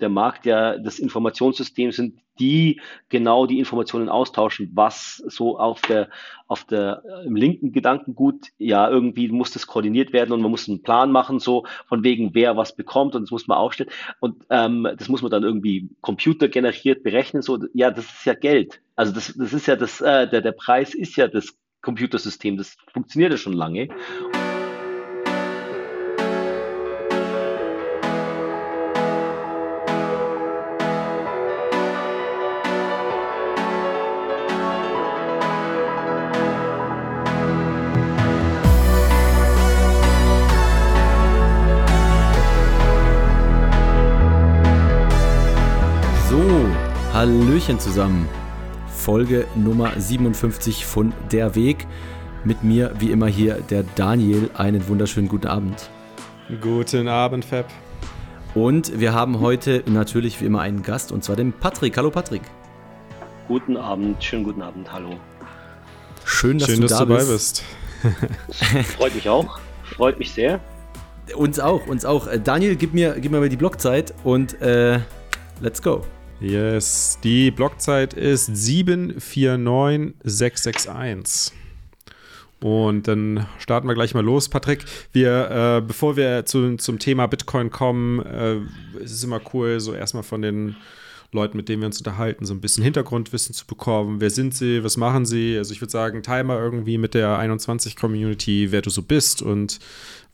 der Markt ja das Informationssystem sind, die genau die Informationen austauschen, was so auf der, auf der, äh, im linken Gedankengut, ja, irgendwie muss das koordiniert werden und man muss einen Plan machen, so von wegen, wer was bekommt und das muss man aufstellen und ähm, das muss man dann irgendwie computergeneriert berechnen, so, ja, das ist ja Geld. Also das, das ist ja das, äh, der, der Preis ist ja das Computersystem, das funktioniert ja schon lange. Hallöchen zusammen. Folge Nummer 57 von Der Weg. Mit mir, wie immer, hier der Daniel. Einen wunderschönen guten Abend. Guten Abend, Fab. Und wir haben heute natürlich wie immer einen Gast, und zwar den Patrick. Hallo, Patrick. Guten Abend, schönen guten Abend, hallo. Schön, dass Schön, du dass da du bist. Freut mich auch. Freut mich sehr. Uns auch, uns auch. Äh, Daniel, gib mir, gib mir mal die Blockzeit und äh, let's go. Yes, die Blockzeit ist 749661. Und dann starten wir gleich mal los, Patrick. Wir, äh, bevor wir zu, zum Thema Bitcoin kommen, äh, ist es immer cool, so erstmal von den Leuten, mit denen wir uns unterhalten, so ein bisschen Hintergrundwissen zu bekommen. Wer sind sie? Was machen sie? Also ich würde sagen, teil mal irgendwie mit der 21-Community, wer du so bist und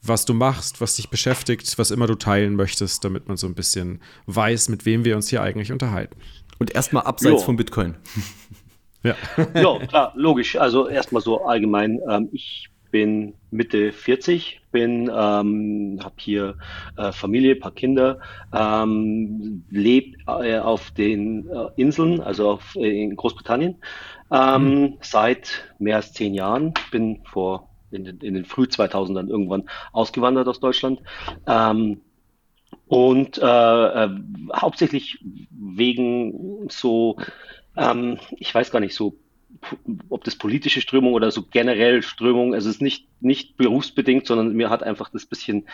was du machst, was dich beschäftigt, was immer du teilen möchtest, damit man so ein bisschen weiß, mit wem wir uns hier eigentlich unterhalten. Und erstmal abseits jo. von Bitcoin. ja. ja, klar, logisch. Also erstmal so allgemein. Ähm, ich bin Mitte 40, bin, ähm, habe hier äh, Familie, paar Kinder, ähm, lebe äh, auf den äh, Inseln, also auf, äh, in Großbritannien, ähm, mhm. seit mehr als zehn Jahren. Bin vor in den, in den früh 2000ern irgendwann ausgewandert aus Deutschland. Ähm, und äh, äh, hauptsächlich wegen so, ähm, ich weiß gar nicht, so ob das politische Strömung oder so generell Strömung, also es ist nicht, nicht berufsbedingt, sondern mir hat einfach das bisschen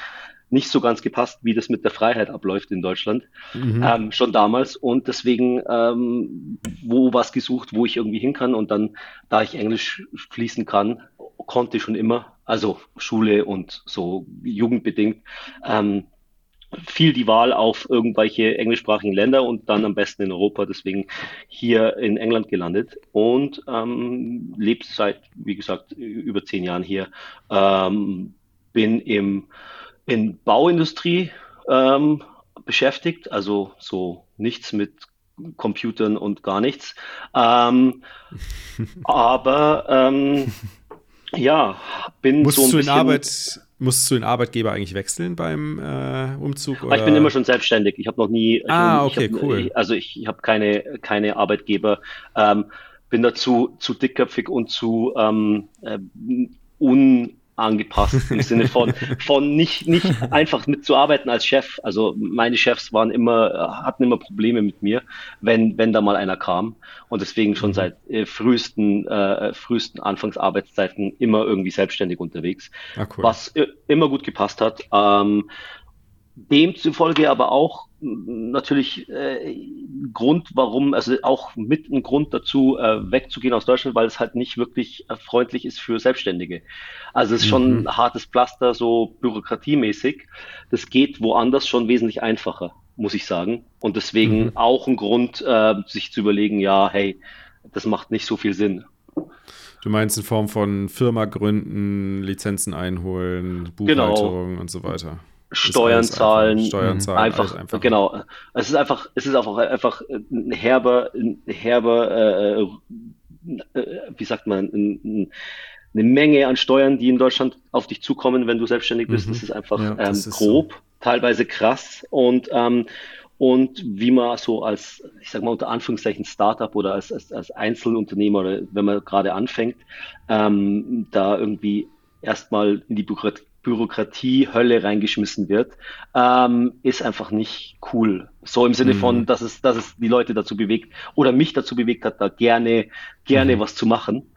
nicht so ganz gepasst, wie das mit der Freiheit abläuft in Deutschland, mhm. ähm, schon damals. Und deswegen, ähm, wo was gesucht, wo ich irgendwie hin kann. Und dann, da ich Englisch fließen kann, konnte schon immer, also Schule und so jugendbedingt, ähm, viel die Wahl auf irgendwelche englischsprachigen Länder und dann am besten in Europa, deswegen hier in England gelandet und ähm, lebe seit, wie gesagt, über zehn Jahren hier. Ähm, bin im, in Bauindustrie ähm, beschäftigt, also so nichts mit Computern und gar nichts. Ähm, aber ähm, ja, bin Musst so ein du in Arbeit Musstest du den Arbeitgeber eigentlich wechseln beim äh, Umzug? Oder? Ich bin immer schon selbstständig. Ich habe noch nie. Ah, okay, hab, cool. Also ich, ich habe keine, keine Arbeitgeber. Ähm, bin dazu zu dickköpfig und zu ähm, äh, un angepasst im Sinne von, von nicht, nicht einfach mitzuarbeiten als Chef. Also meine Chefs waren immer, hatten immer Probleme mit mir, wenn, wenn da mal einer kam. Und deswegen schon mhm. seit äh, frühesten, äh, frühesten Anfangsarbeitszeiten immer irgendwie selbstständig unterwegs. Ah, cool. Was äh, immer gut gepasst hat. Ähm, Demzufolge aber auch natürlich äh, Grund, warum, also auch mit ein Grund dazu, äh, wegzugehen aus Deutschland, weil es halt nicht wirklich äh, freundlich ist für Selbstständige. Also es ist schon mhm. ein hartes Pflaster, so bürokratiemäßig. Das geht woanders schon wesentlich einfacher, muss ich sagen. Und deswegen mhm. auch ein Grund, äh, sich zu überlegen, ja, hey, das macht nicht so viel Sinn. Du meinst in Form von Firma gründen, Lizenzen einholen, genau. Buchhaltung genau. und so weiter. Steuern zahlen, einfach, Steuern zahlen, einfach, einfach, genau. Es ist einfach, es ist einfach, einfach ein herber, ein herber, äh, äh, wie sagt man, ein, eine Menge an Steuern, die in Deutschland auf dich zukommen, wenn du selbstständig bist. Mhm. Das ist einfach ja, ähm, ist grob, so. teilweise krass und ähm, und wie man so als, ich sag mal unter Anführungszeichen Startup oder als, als, als Einzelunternehmer oder wenn man gerade anfängt, ähm, da irgendwie erstmal in die Bürokratie Bürokratie-Hölle reingeschmissen wird, ähm, ist einfach nicht cool. So im Sinne mhm. von, dass es, dass es die Leute dazu bewegt oder mich dazu bewegt hat, da gerne, gerne mhm. was zu machen.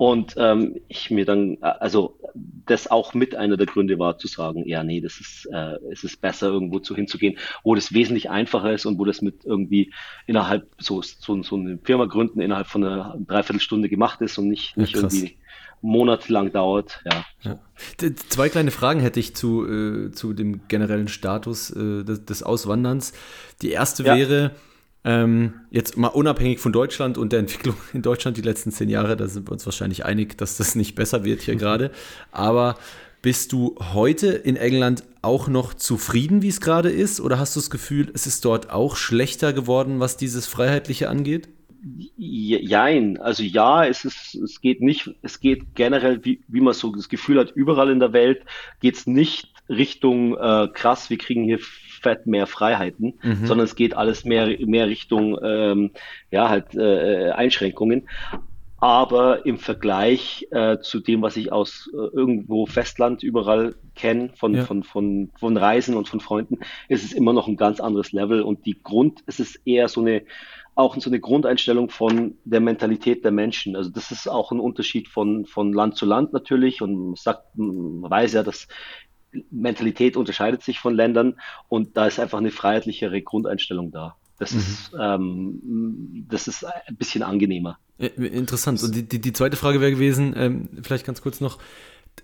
Und ähm, ich mir dann, also das auch mit einer der Gründe war zu sagen, ja, nee, das ist, äh, es ist besser, irgendwo zu hinzugehen, wo das wesentlich einfacher ist und wo das mit irgendwie innerhalb so, so, so eine Firma gründen innerhalb von einer Dreiviertelstunde gemacht ist und nicht, nicht ja, irgendwie monatelang dauert. Ja, ja. Zwei kleine Fragen hätte ich zu, äh, zu dem generellen Status äh, des, des, Auswanderns. Die erste ja. wäre, ähm, jetzt mal unabhängig von Deutschland und der Entwicklung in Deutschland die letzten zehn Jahre, da sind wir uns wahrscheinlich einig, dass das nicht besser wird hier gerade. Aber bist du heute in England auch noch zufrieden, wie es gerade ist? Oder hast du das Gefühl, es ist dort auch schlechter geworden, was dieses Freiheitliche angeht? Jein, also ja, es ist, es geht nicht, es geht generell, wie, wie man so das Gefühl hat, überall in der Welt geht es nicht Richtung äh, krass, wir kriegen hier fett mehr Freiheiten, mhm. sondern es geht alles mehr, mehr Richtung ähm, ja halt äh, Einschränkungen. Aber im Vergleich äh, zu dem, was ich aus äh, irgendwo Festland überall kenne, von, ja. von, von, von Reisen und von Freunden, ist es immer noch ein ganz anderes Level. Und die Grund, es ist eher so eine, auch so eine Grundeinstellung von der Mentalität der Menschen. Also das ist auch ein Unterschied von, von Land zu Land natürlich. Und man sagt, man weiß ja, dass Mentalität unterscheidet sich von Ländern und da ist einfach eine freiheitlichere Grundeinstellung da. Das, mhm. ist, ähm, das ist ein bisschen angenehmer. Interessant. Und die, die, die zweite Frage wäre gewesen, ähm, vielleicht ganz kurz noch,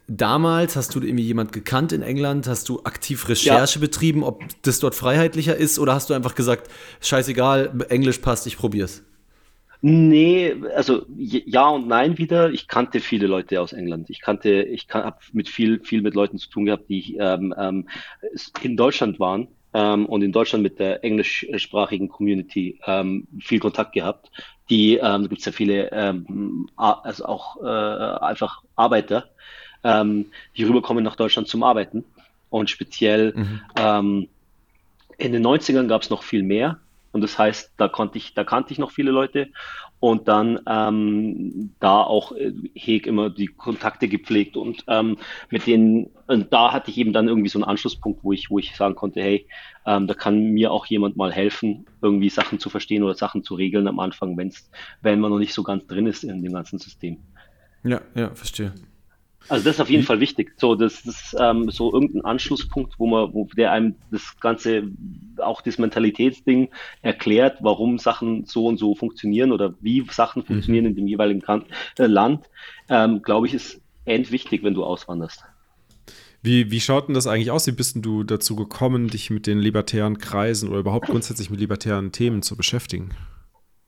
damals hast du irgendwie jemand gekannt in England? Hast du aktiv Recherche ja. betrieben, ob das dort freiheitlicher ist? Oder hast du einfach gesagt, scheißegal, Englisch passt, ich probier's? Nee, also ja und nein wieder. Ich kannte viele Leute aus England. Ich kannte, ich kann, habe mit viel, viel mit Leuten zu tun gehabt, die ähm, ähm, in Deutschland waren ähm, und in Deutschland mit der englischsprachigen Community ähm, viel Kontakt gehabt. Die ähm, da gibt es ja viele, ähm, also auch äh, einfach Arbeiter, ähm, die rüberkommen nach Deutschland zum Arbeiten. Und speziell mhm. ähm, in den 90ern gab es noch viel mehr. Und das heißt, da konnte ich, da kannte ich noch viele Leute und dann ähm, da auch äh, heg immer die Kontakte gepflegt und ähm, mit denen, und da hatte ich eben dann irgendwie so einen Anschlusspunkt, wo ich, wo ich sagen konnte, hey, ähm, da kann mir auch jemand mal helfen, irgendwie Sachen zu verstehen oder Sachen zu regeln am Anfang, wenn's, wenn man noch nicht so ganz drin ist in dem ganzen System. Ja, ja, verstehe. Also das ist auf jeden Fall wichtig. So, das ist ähm, so irgendein Anschlusspunkt, wo man, wo der einem das ganze, auch das Mentalitätsding erklärt, warum Sachen so und so funktionieren oder wie Sachen mhm. funktionieren in dem jeweiligen kan äh, Land, ähm, glaube ich, ist endwichtig, wenn du auswanderst. Wie, wie schaut denn das eigentlich aus? Wie bist denn du dazu gekommen, dich mit den libertären Kreisen oder überhaupt grundsätzlich mit libertären Themen zu beschäftigen?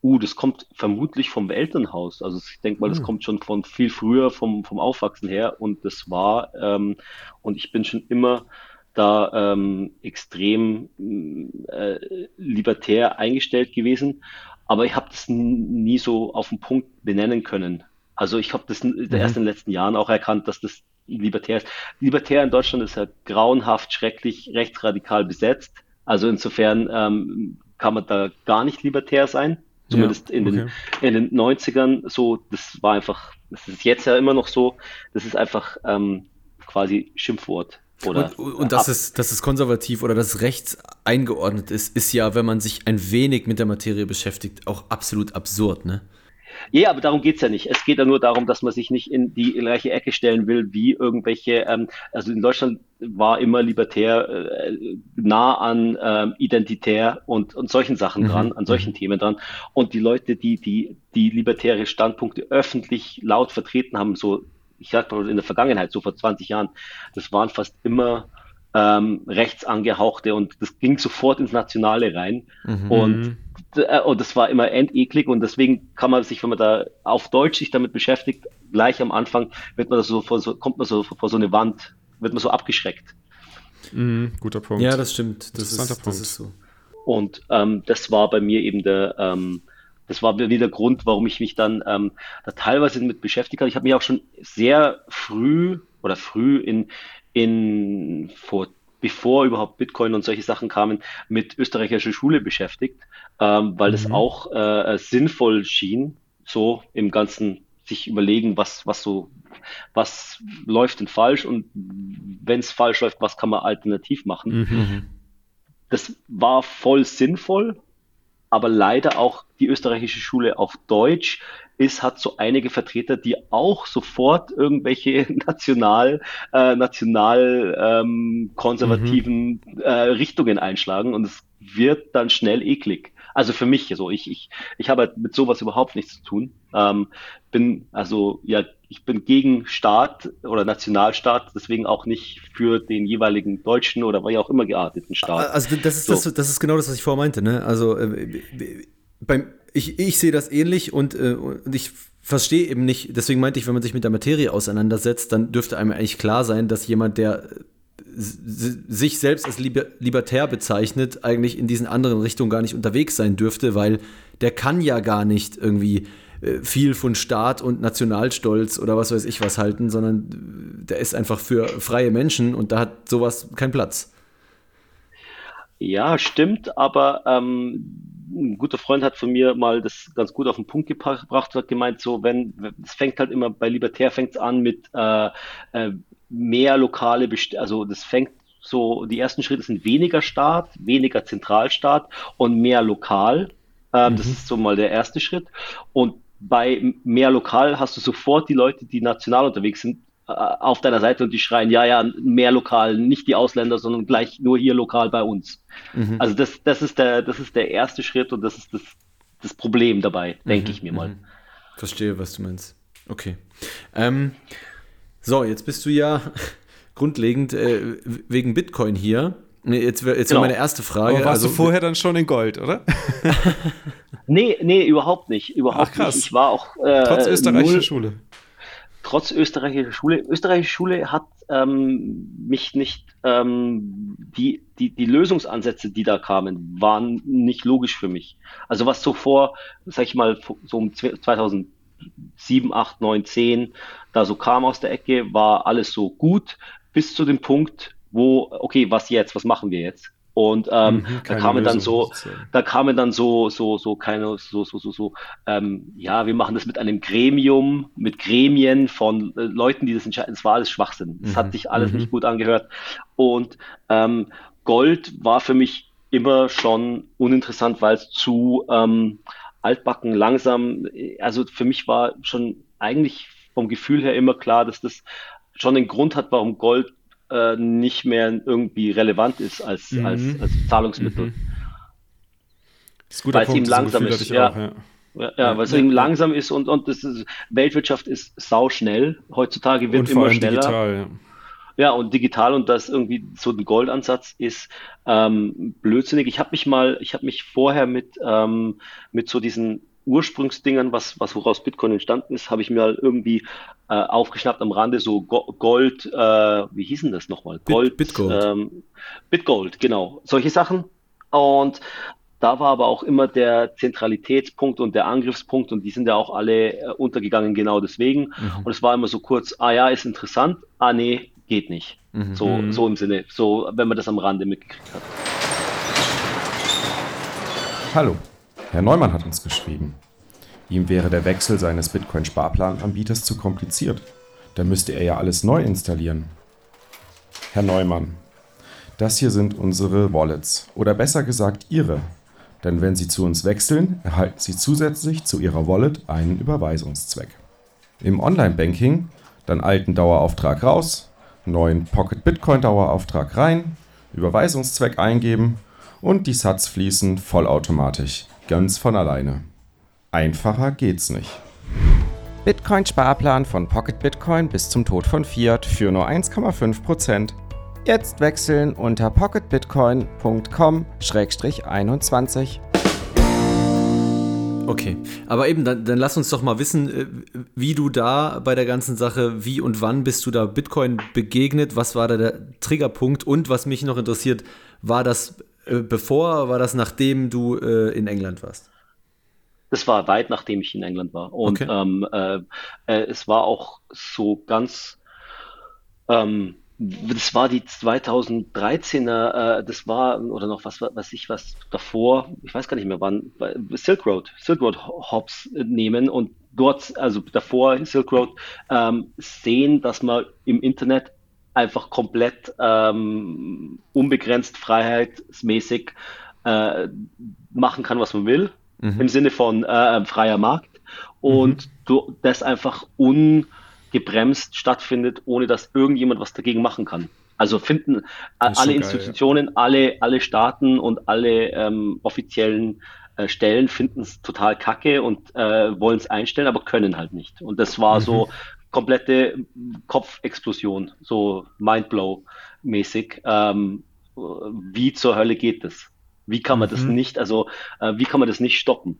Uh, das kommt vermutlich vom Elternhaus. Also ich denke mal, das hm. kommt schon von viel früher vom, vom Aufwachsen her. Und das war, ähm, und ich bin schon immer da ähm, extrem äh, libertär eingestellt gewesen. Aber ich habe das nie so auf den Punkt benennen können. Also ich habe das mhm. erst in den letzten Jahren auch erkannt, dass das libertär ist. Libertär in Deutschland ist ja grauenhaft, schrecklich, rechtsradikal besetzt. Also insofern ähm, kann man da gar nicht libertär sein. Zumindest ja, in, den, in den 90ern so, das war einfach, das ist jetzt ja immer noch so, das ist einfach ähm, quasi Schimpfwort. Oder und, und dass, es, dass es konservativ oder dass es rechts eingeordnet ist, ist ja, wenn man sich ein wenig mit der Materie beschäftigt, auch absolut absurd, ne? Ja, aber darum geht's ja nicht. Es geht ja nur darum, dass man sich nicht in die gleiche Ecke stellen will, wie irgendwelche, ähm, also in Deutschland war immer libertär äh, nah an ähm, identitär und, und solchen Sachen mhm. dran, an solchen mhm. Themen dran. Und die Leute, die, die, die libertäre Standpunkte öffentlich laut vertreten haben, so, ich sag mal in der Vergangenheit, so vor 20 Jahren, das waren fast immer ähm, rechts angehauchte und das ging sofort ins Nationale rein. Mhm. Und, äh, und das war immer endeklig und deswegen kann man sich, wenn man da auf Deutsch sich damit beschäftigt, gleich am Anfang wird man so vor so, kommt man so vor so eine Wand, wird man so abgeschreckt. Mhm, guter Punkt. Ja, das stimmt. Das, ist, Punkt. das ist so. Und ähm, das war bei mir eben der, ähm, das war wieder der Grund, warum ich mich dann ähm, da teilweise mit beschäftigt habe. Ich habe mich auch schon sehr früh oder früh in in vor bevor überhaupt Bitcoin und solche Sachen kamen, mit österreichischer Schule beschäftigt, ähm, weil mhm. es auch äh, sinnvoll schien, so im Ganzen sich überlegen, was, was so, was läuft denn falsch und wenn es falsch läuft, was kann man alternativ machen. Mhm. Das war voll sinnvoll, aber leider auch die österreichische Schule auf Deutsch ist, hat so einige Vertreter, die auch sofort irgendwelche national, äh, national ähm, konservativen mhm. äh, Richtungen einschlagen und es wird dann schnell eklig. Also für mich so, ich, ich, ich habe halt mit sowas überhaupt nichts zu tun. Ähm, bin also ja, ich bin gegen Staat oder Nationalstaat, deswegen auch nicht für den jeweiligen deutschen oder wie auch immer gearteten Staat. Also das ist, so. das, das ist genau das, was ich vorher meinte. Ne? Also äh, beim, ich, ich sehe das ähnlich und, äh, und ich verstehe eben nicht, deswegen meinte ich, wenn man sich mit der Materie auseinandersetzt, dann dürfte einem eigentlich klar sein, dass jemand, der sich selbst als libertär bezeichnet, eigentlich in diesen anderen Richtungen gar nicht unterwegs sein dürfte, weil der kann ja gar nicht irgendwie äh, viel von Staat und Nationalstolz oder was weiß ich was halten, sondern der ist einfach für freie Menschen und da hat sowas keinen Platz. Ja, stimmt, aber ähm, ein guter Freund hat von mir mal das ganz gut auf den Punkt gebracht, hat gemeint, so wenn, es fängt halt immer bei Libertär fängt es an mit äh, äh, mehr lokale, Best also das fängt so, die ersten Schritte sind weniger Staat, weniger Zentralstaat und mehr lokal. Ähm, mhm. Das ist so mal der erste Schritt. Und bei mehr lokal hast du sofort die Leute, die national unterwegs sind, äh, auf deiner Seite und die schreien, ja, ja, mehr lokal, nicht die Ausländer, sondern gleich nur hier lokal bei uns. Mhm. Also das, das ist der, das ist der erste Schritt und das ist das, das Problem dabei, denke mhm. ich mir mal. Mhm. Verstehe, was du meinst. Okay. Ähm, so, jetzt bist du ja grundlegend äh, wegen Bitcoin hier. Jetzt wäre jetzt genau. meine erste Frage. Aber warst also, du vorher dann schon in Gold, oder? nee, nee, überhaupt nicht. Überhaupt Ach, krass. nicht. Ich war auch. Äh, trotz österreichischer null, Schule. Trotz österreichischer Schule. Österreichische Schule hat ähm, mich nicht. Ähm, die, die, die Lösungsansätze, die da kamen, waren nicht logisch für mich. Also, was so vor, sag ich mal, so um 2000 7, 8, 9, 10 da so kam aus der Ecke, war alles so gut, bis zu dem Punkt, wo, okay, was jetzt, was machen wir jetzt? Und ähm, mhm, da kamen dann so, da kamen dann so, so, so keine, so, so, so, so, ähm, ja, wir machen das mit einem Gremium, mit Gremien von äh, Leuten, die das entscheiden. Es war alles Schwachsinn. Das mhm. hat sich alles mhm. nicht gut angehört. Und ähm, Gold war für mich immer schon uninteressant, weil es zu ähm, altbacken, langsam. Also für mich war schon eigentlich vom Gefühl her immer klar, dass das schon den Grund hat, warum Gold äh, nicht mehr irgendwie relevant ist als, mhm. als, als Zahlungsmittel. Mhm. Weil es eben langsam ist. Ja. Auch, ja. Ja, ja, weil es eben langsam ist und, und das ist, Weltwirtschaft ist sau schnell. Heutzutage wird immer schneller. Digital, ja. Und digital und das irgendwie so ein Goldansatz ist ähm, blödsinnig. Ich habe mich mal, ich habe mich vorher mit, ähm, mit so diesen Ursprungsdingern, was, was woraus Bitcoin entstanden ist, habe ich mir halt irgendwie äh, aufgeschnappt am Rande, so Go Gold, äh, wie hießen das nochmal? Gold, Bit, Bitgold. Ähm, Bitgold, genau. Solche Sachen. Und da war aber auch immer der Zentralitätspunkt und der Angriffspunkt und die sind ja auch alle äh, untergegangen genau deswegen. Mhm. Und es war immer so kurz, ah ja, ist interessant, ah nee, geht nicht. Mhm. So, so im Sinne, so wenn man das am Rande mitgekriegt hat. Hallo, Herr Neumann hat uns geschrieben. Ihm wäre der Wechsel seines Bitcoin-Sparplananbieters zu kompliziert. Da müsste er ja alles neu installieren. Herr Neumann, das hier sind unsere Wallets oder besser gesagt Ihre. Denn wenn Sie zu uns wechseln, erhalten Sie zusätzlich zu Ihrer Wallet einen Überweisungszweck. Im Online-Banking dann alten Dauerauftrag raus, neuen Pocket Bitcoin Dauerauftrag rein, Überweisungszweck eingeben und die Satz fließen vollautomatisch, ganz von alleine. Einfacher geht's nicht. Bitcoin Sparplan von Pocket Bitcoin bis zum Tod von Fiat für nur 1,5%. Jetzt wechseln unter pocketbitcoin.com-21. Okay, aber eben, dann, dann lass uns doch mal wissen, äh, wie du da bei der ganzen Sache, wie und wann bist du da Bitcoin begegnet, was war da der Triggerpunkt und was mich noch interessiert, war das äh, bevor, war das nachdem du äh, in England warst? Das war weit nachdem ich in England war und okay. ähm, äh, äh es war auch so ganz ähm, das war die 2013er, äh, das war, oder noch was, was ich, was davor, ich weiß gar nicht mehr wann, Silk Road, Silk Road Hops nehmen und dort, also davor Silk Road, ähm, sehen, dass man im Internet einfach komplett ähm, unbegrenzt freiheitsmäßig äh, machen kann, was man will, mhm. im Sinne von äh, freier Markt und mhm. du, das einfach ungebremst stattfindet, ohne dass irgendjemand was dagegen machen kann. Also finden alle Institutionen, geil, ja. alle, alle Staaten und alle ähm, offiziellen äh, Stellen finden es total kacke und äh, wollen es einstellen, aber können halt nicht. Und das war mhm. so komplette Kopfexplosion, so Mindblow-mäßig. Ähm, wie zur Hölle geht das? Wie kann man mhm. das nicht, also äh, wie kann man das nicht stoppen?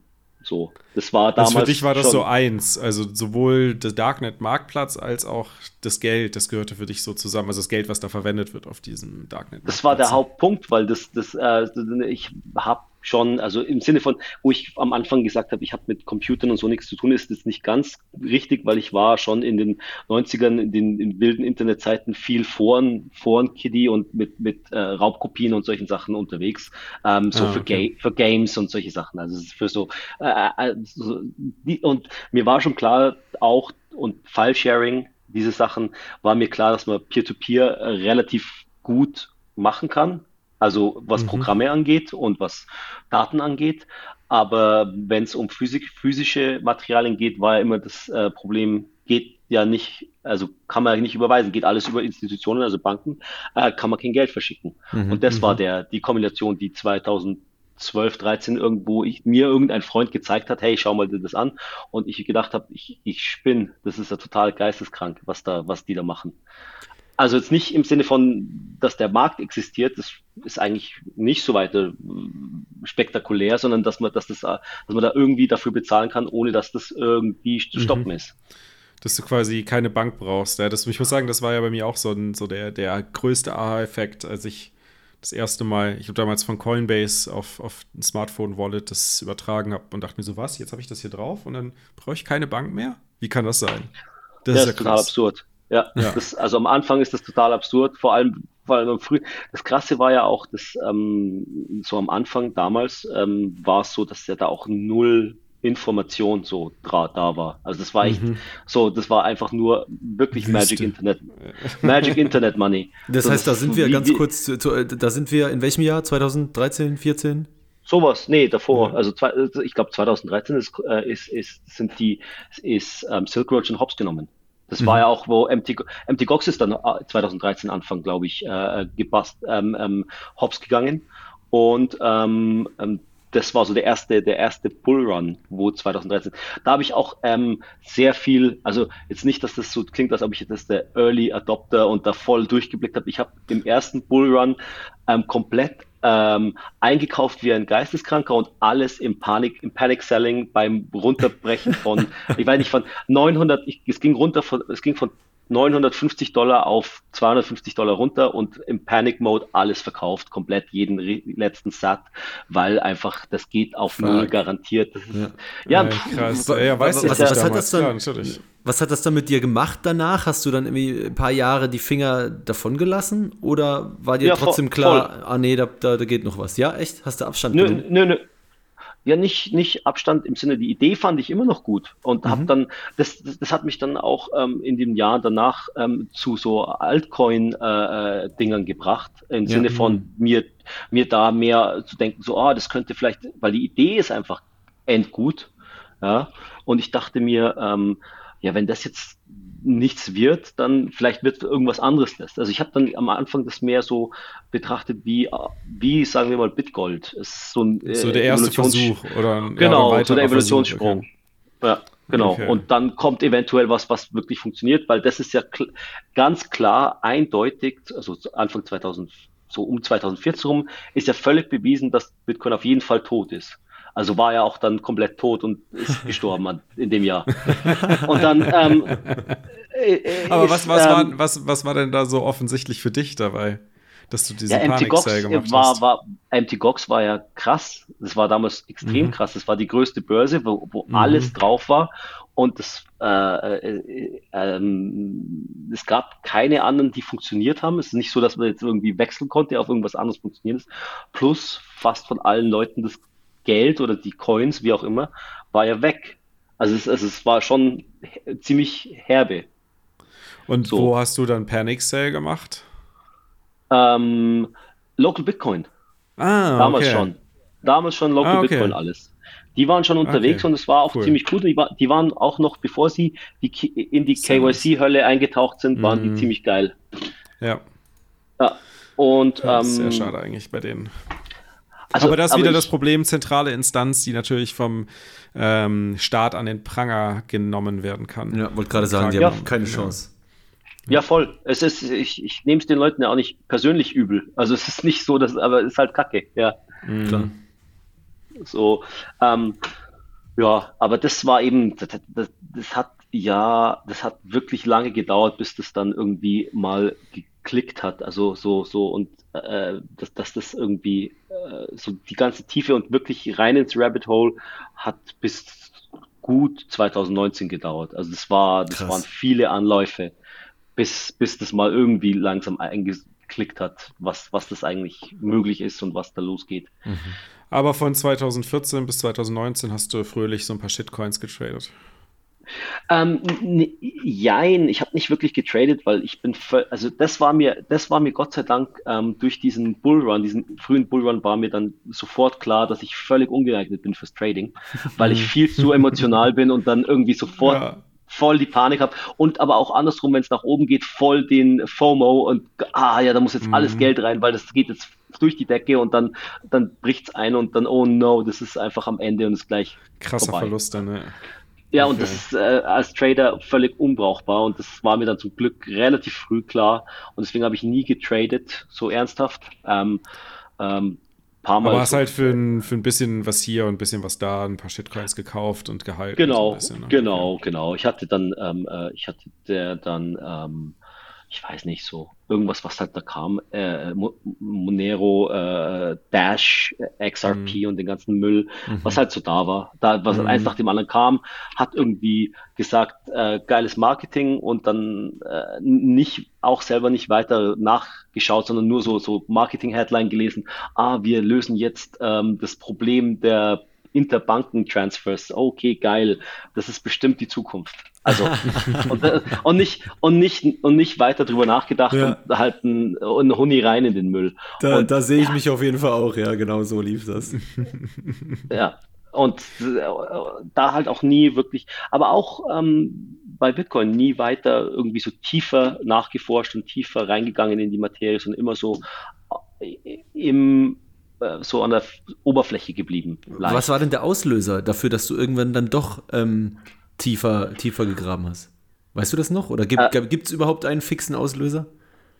So, das war damals. Also für dich war das so eins, also sowohl der Darknet-Marktplatz als auch das Geld, das gehörte für dich so zusammen, also das Geld, was da verwendet wird auf diesem Darknet. Das war der Hauptpunkt, weil das, das, äh, ich habe schon, also im Sinne von, wo ich am Anfang gesagt habe, ich habe mit Computern und so nichts zu tun, ist das nicht ganz richtig, weil ich war schon in den 90ern, in den in wilden Internetzeiten viel Foren, Foren-Kiddie und mit, mit äh, Raubkopien und solchen Sachen unterwegs, ähm, so ah, für, okay. Ga für Games und solche Sachen, also für so, äh, äh, so die, und mir war schon klar, auch und File-Sharing, diese Sachen, war mir klar, dass man Peer-to-Peer -Peer relativ gut machen kann, also was mhm. Programme angeht und was Daten angeht. Aber wenn es um Physik, physische Materialien geht, war ja immer das äh, Problem, geht ja nicht, also kann man nicht überweisen, geht alles über Institutionen, also Banken, äh, kann man kein Geld verschicken. Mhm. Und das war mhm. der, die Kombination, die 2012, 13 irgendwo ich, mir irgendein Freund gezeigt hat, hey, schau mal dir das an. Und ich gedacht habe, ich, ich spinne, das ist ja total geisteskrank, was da, was die da machen. Also jetzt nicht im Sinne von, dass der Markt existiert, das ist eigentlich nicht so weiter äh, spektakulär, sondern dass man, dass das, dass man da irgendwie dafür bezahlen kann, ohne dass das irgendwie zu mhm. stoppen mhm. ist. Dass du quasi keine Bank brauchst. Ja, das, ich muss sagen, das war ja bei mir auch so, ein, so der, der größte Aha-Effekt, als ich das erste Mal, ich habe damals von Coinbase auf, auf ein Smartphone-Wallet das übertragen habe und dachte mir so, was, jetzt habe ich das hier drauf und dann brauche ich keine Bank mehr? Wie kann das sein? Das ja, ist ja total absurd. Ja, ja. Das, also am Anfang ist das total absurd, vor allem, vor allem früh. Das Krasse war ja auch, dass ähm, so am Anfang damals ähm, war es so, dass ja da auch null Information so da, da war. Also das war echt mhm. so, das war einfach nur wirklich Wüste. Magic Internet, Magic Internet Money. Das so, heißt, da sind wir ganz kurz, zu, zu, da sind wir in welchem Jahr? 2013, 14? Sowas, nee, davor. Ja. Also zwei, ich glaube 2013 ist, äh, ist, ist, sind die ist ähm, Silk Road und Hops genommen. Das mhm. war ja auch, wo MT, MT Gox ist dann 2013 äh, Anfang, glaube ich, äh, gepasst, ähm, ähm, hops gegangen. Und ähm, ähm, das war so der erste, der erste Bullrun, wo 2013. Da habe ich auch ähm, sehr viel, also jetzt nicht, dass das so klingt, als ob ich das der Early Adopter und da voll durchgeblickt habe. Ich habe im ersten Bullrun ähm, komplett ähm, eingekauft wie ein Geisteskranker und alles im Panik, im Panic Selling beim Runterbrechen von, ich weiß nicht, von 900, ich, es ging runter von, es ging von 950 Dollar auf 250 Dollar runter und im Panic Mode alles verkauft, komplett jeden letzten Sat, weil einfach das geht auf Fuck. null garantiert. Ja, ja, ja krass. Ja, weißt du, was, was, hat das dann, ja, was hat das dann mit dir gemacht danach? Hast du dann irgendwie ein paar Jahre die Finger davon gelassen oder war dir ja, trotzdem klar, voll. ah nee, da, da, da, geht noch was? Ja, echt? Hast du Abstand nö, genommen? Nö, nö ja nicht, nicht Abstand im Sinne, die Idee fand ich immer noch gut und mhm. habe dann, das, das, das, hat mich dann auch ähm, in dem Jahr danach ähm, zu so Altcoin-Dingern äh, gebracht, im ja. Sinne von mir, mir da mehr zu denken, so, ah, das könnte vielleicht, weil die Idee ist einfach endgut, ja, und ich dachte mir, ähm, ja, wenn das jetzt nichts wird, dann vielleicht wird irgendwas anderes das. Also ich habe dann am Anfang das mehr so betrachtet wie, wie sagen wir mal, Bitgold. Es ist so, ein, äh, so der erste Versuch oder ein genau, so der Evolutionssprung. Okay. Ja, genau. Okay. Und dann kommt eventuell was, was wirklich funktioniert, weil das ist ja kl ganz klar, eindeutig, also Anfang 2000, so um 2014 rum, ist ja völlig bewiesen, dass Bitcoin auf jeden Fall tot ist. Also war er auch dann komplett tot und ist gestorben in dem Jahr. Und dann. Ähm, äh, Aber was, was, ähm, war, was, was war denn da so offensichtlich für dich dabei? dass du diese ja, Panik gemacht war, hast. War, MT Gox war ja krass. Das war damals extrem mhm. krass. Das war die größte Börse, wo, wo mhm. alles drauf war. Und das, äh, äh, ähm, es gab keine anderen, die funktioniert haben. Es ist nicht so, dass man jetzt irgendwie wechseln konnte auf irgendwas anderes funktioniert ist. Plus fast von allen Leuten das Geld oder die Coins, wie auch immer, war ja weg. Also es, also es war schon ziemlich herbe. Und so. wo hast du dann Panic Sale gemacht? Ähm, Local Bitcoin. Ah, Damals okay. schon. damals schon Local Ah, okay. Bitcoin alles. Die waren schon unterwegs Okay, und es war auch cool. ziemlich gut. Die, war, die waren auch noch, bevor sie die, in die. KYC-Hölle eingetaucht sind, waren Mhm. die ziemlich geil. Ja, Ja. Und ja ähm, sehr schade eigentlich bei denen. Also, aber das ist wieder ich, das Problem, zentrale Instanz, die natürlich vom ähm, Staat an den Pranger genommen werden kann. Ja, wollte gerade sagen, die Ja. haben keine Chance. Ja, voll. Es ist, ich, ich nehme es den Leuten ja auch nicht persönlich übel. Also es ist nicht so, dass, aber es ist halt Kacke, ja. Mhm. Klar. So, ähm, ja, aber das war eben, das, das, das hat ja, das hat wirklich lange gedauert, bis das dann irgendwie mal geklickt hat. Also so, so und äh, dass, dass das irgendwie äh, so die ganze Tiefe und wirklich rein ins Rabbit Hole hat bis gut 2019 gedauert. Also das war, das Krass. waren viele Anläufe, bis, bis das mal irgendwie langsam eingeklickt hat, was, was das eigentlich möglich ist und was da losgeht. Aber von 2014 bis 2019 hast du fröhlich so ein paar Shitcoins getradet. Ähm, n- jein, ich habe nicht wirklich getradet, weil ich bin, also das war mir, das war mir Gott sei Dank ähm, durch diesen Bullrun, diesen frühen Bullrun war mir dann sofort klar, dass ich völlig ungeeignet bin fürs Trading, weil ich viel zu emotional bin und dann irgendwie sofort Ja. voll die Panik habe und aber auch andersrum, wenn es nach oben geht, voll den FOMO und ah ja, da muss jetzt alles Geld rein, weil das geht jetzt durch die Decke und dann, dann bricht's ein und dann, oh no, das ist einfach am Ende und ist gleich Krasser vorbei. Verlust dann, ne? Ja, und Okay. das ist äh, als Trader völlig unbrauchbar und das war mir dann zum Glück relativ früh klar und deswegen habe ich nie getradet, so ernsthaft. Ähm, ähm, paar Mal Aber hast so- halt für ein, für ein bisschen was hier und ein bisschen was da ein paar Shitcoins gekauft und gehalten. Genau, so bisschen, ne? genau, genau. Ich hatte dann, ähm, äh, ich hatte der dann, ähm, ich weiß nicht so, irgendwas, was halt da kam, äh, Mo- Monero, äh, Dash, XRP Mhm. und den ganzen Müll, was halt so da war. Da, was eins nach dem anderen kam, hat irgendwie gesagt, äh, geiles Marketing und dann äh, nicht, auch selber nicht weiter nachgeschaut, sondern nur so, so Marketing-Headline gelesen, ah, wir lösen jetzt ähm, das Problem der Interbanken-Transfers. Okay, geil. Das ist bestimmt die Zukunft. Also, und, und, nicht, und, nicht, und nicht weiter drüber nachgedacht Ja. und halt ein, ein Huni rein in den Müll. Da, und, da sehe ich mich auf jeden Fall auch, ja, genau so lief das. Ja, und da halt auch nie wirklich, aber auch ähm, bei Bitcoin nie weiter irgendwie so tiefer nachgeforscht und tiefer reingegangen in die Materie, sondern immer so äh, im, so an der Oberfläche geblieben. leicht. Was war denn der Auslöser dafür, dass du irgendwann dann doch ähm, tiefer, tiefer gegraben hast? Weißt du das noch? Oder gibt Äh. es überhaupt einen fixen Auslöser?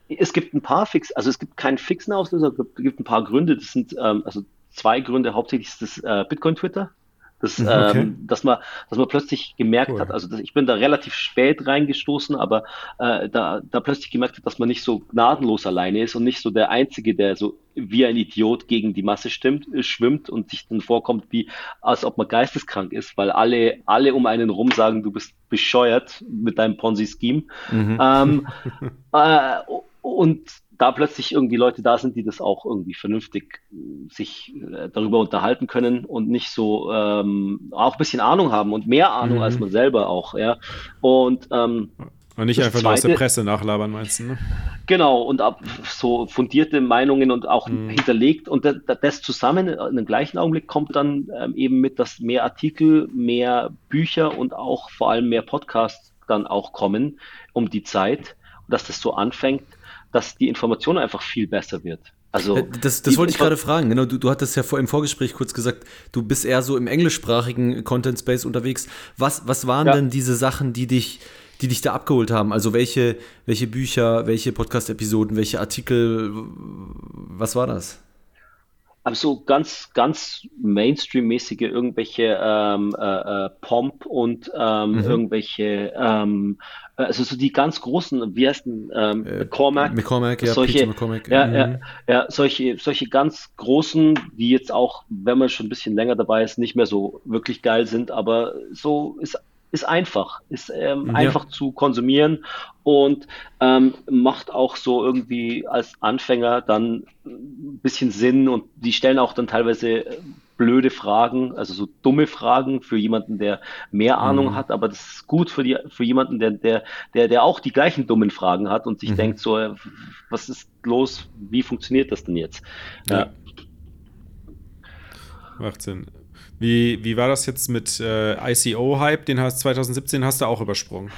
Es gibt ein paar Fix, also es gibt keinen fixen Auslöser, es gibt, gibt ein paar Gründe. Das sind ähm, also zwei Gründe. Hauptsächlich ist das äh, Bitcoin-Twitter. Das, Mhm, okay. ähm, dass man, dass man plötzlich gemerkt Cool. hat, also das, ich bin da relativ spät reingestoßen, aber äh, da, da plötzlich gemerkt hat, dass man nicht so gnadenlos alleine ist und nicht so der Einzige, der so wie ein Idiot gegen die Masse stimmt, äh, schwimmt und sich dann vorkommt, wie als ob man geisteskrank ist, weil alle, alle um einen rum sagen, du bist bescheuert mit deinem Ponzi-Scheme. Mhm. Ähm, äh, und da plötzlich irgendwie Leute da sind, die das auch irgendwie vernünftig äh, sich äh, darüber unterhalten können und nicht so ähm, auch ein bisschen Ahnung haben und mehr Ahnung Mhm. als man selber auch, ja. Und ähm, Und nicht Das einfach nur aus der Presse nachlabern, meinst du? Ne? Genau, und ab, so fundierte Meinungen und auch Mhm. hinterlegt und da- da- das zusammen in dem gleichen Augenblick kommt dann ähm, eben mit, dass mehr Artikel, mehr Bücher und auch vor allem mehr Podcasts dann auch kommen um die Zeit und dass das so anfängt, dass die Information einfach viel besser wird. Also Äh, Das, das wollte ich gerade fragen. Genau, du, du hattest ja vor, im Vorgespräch kurz gesagt, du bist eher so im englischsprachigen Content Space unterwegs. Was, was waren Ja. denn diese Sachen, die dich, die dich da abgeholt haben? Also welche, welche Bücher, welche Podcast-Episoden, welche Artikel, was war das? Aber so ganz, ganz Mainstream-mäßige irgendwelche ähm, äh, äh, Pomp und ähm, Mhm. irgendwelche, ähm, äh, also so die ganz großen, wie heißt denn, ähm, Äh, McCormack, McCormack, ja, solche, McCormack. ja, mhm. ja, ja, solche, solche ganz großen, die jetzt auch, wenn man schon ein bisschen länger dabei ist, nicht mehr so wirklich geil sind, aber so ist ist einfach, ist ähm, Ja. einfach zu konsumieren und ähm, macht auch so irgendwie als Anfänger dann ein bisschen Sinn und die stellen auch dann teilweise äh, blöde Fragen, also so dumme Fragen für jemanden, der mehr Ahnung Mhm. hat, aber das ist gut für die, für jemanden, der, der, der, der auch die gleichen dummen Fragen hat und sich Mhm. denkt so, äh, was ist los? Wie funktioniert das denn jetzt? Ja. Ja. Macht Sinn. Wie, wie war das jetzt mit äh, ICO-Hype? Den hast 2017 hast du auch übersprungen.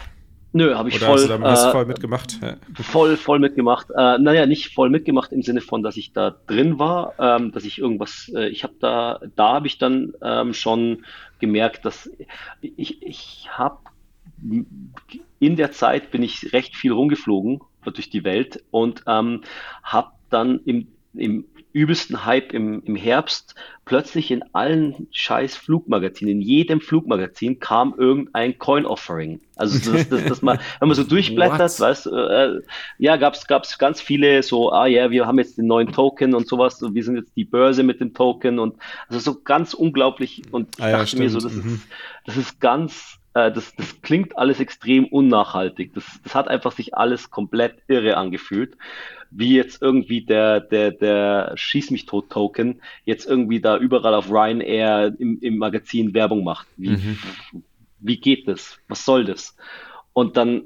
Nö, habe ich Oder voll, hast du da hast äh, voll mitgemacht? Voll, voll mitgemacht. Äh, naja, nicht voll mitgemacht im Sinne von, dass ich da drin war, ähm, dass ich irgendwas, äh, ich habe da, da habe ich dann ähm, schon gemerkt, dass ich, ich habe in der Zeit bin ich recht viel rumgeflogen durch die Welt und ähm, habe dann im, im übelsten Hype im, im Herbst plötzlich in allen scheiß Flugmagazinen, in jedem Flugmagazin kam irgendein Coin-Offering. Also das, das, das mal, wenn man so durchblättert, weißt du, äh, ja, gab's gab's ganz viele so, ah ja, wir haben jetzt den neuen Token und sowas, und wir sind jetzt die Börse mit dem Token und also so ganz unglaublich und ich Ah ja, dachte mir so, stimmt. das Mhm. ist, das ist ganz äh, das, das klingt alles extrem unnachhaltig. Das, das hat einfach sich alles komplett irre angefühlt. Wie jetzt irgendwie der, der, der Schieß mich tot Token jetzt irgendwie da überall auf Ryanair im, im Magazin Werbung macht. Wie, wie geht das? Was soll das? Und dann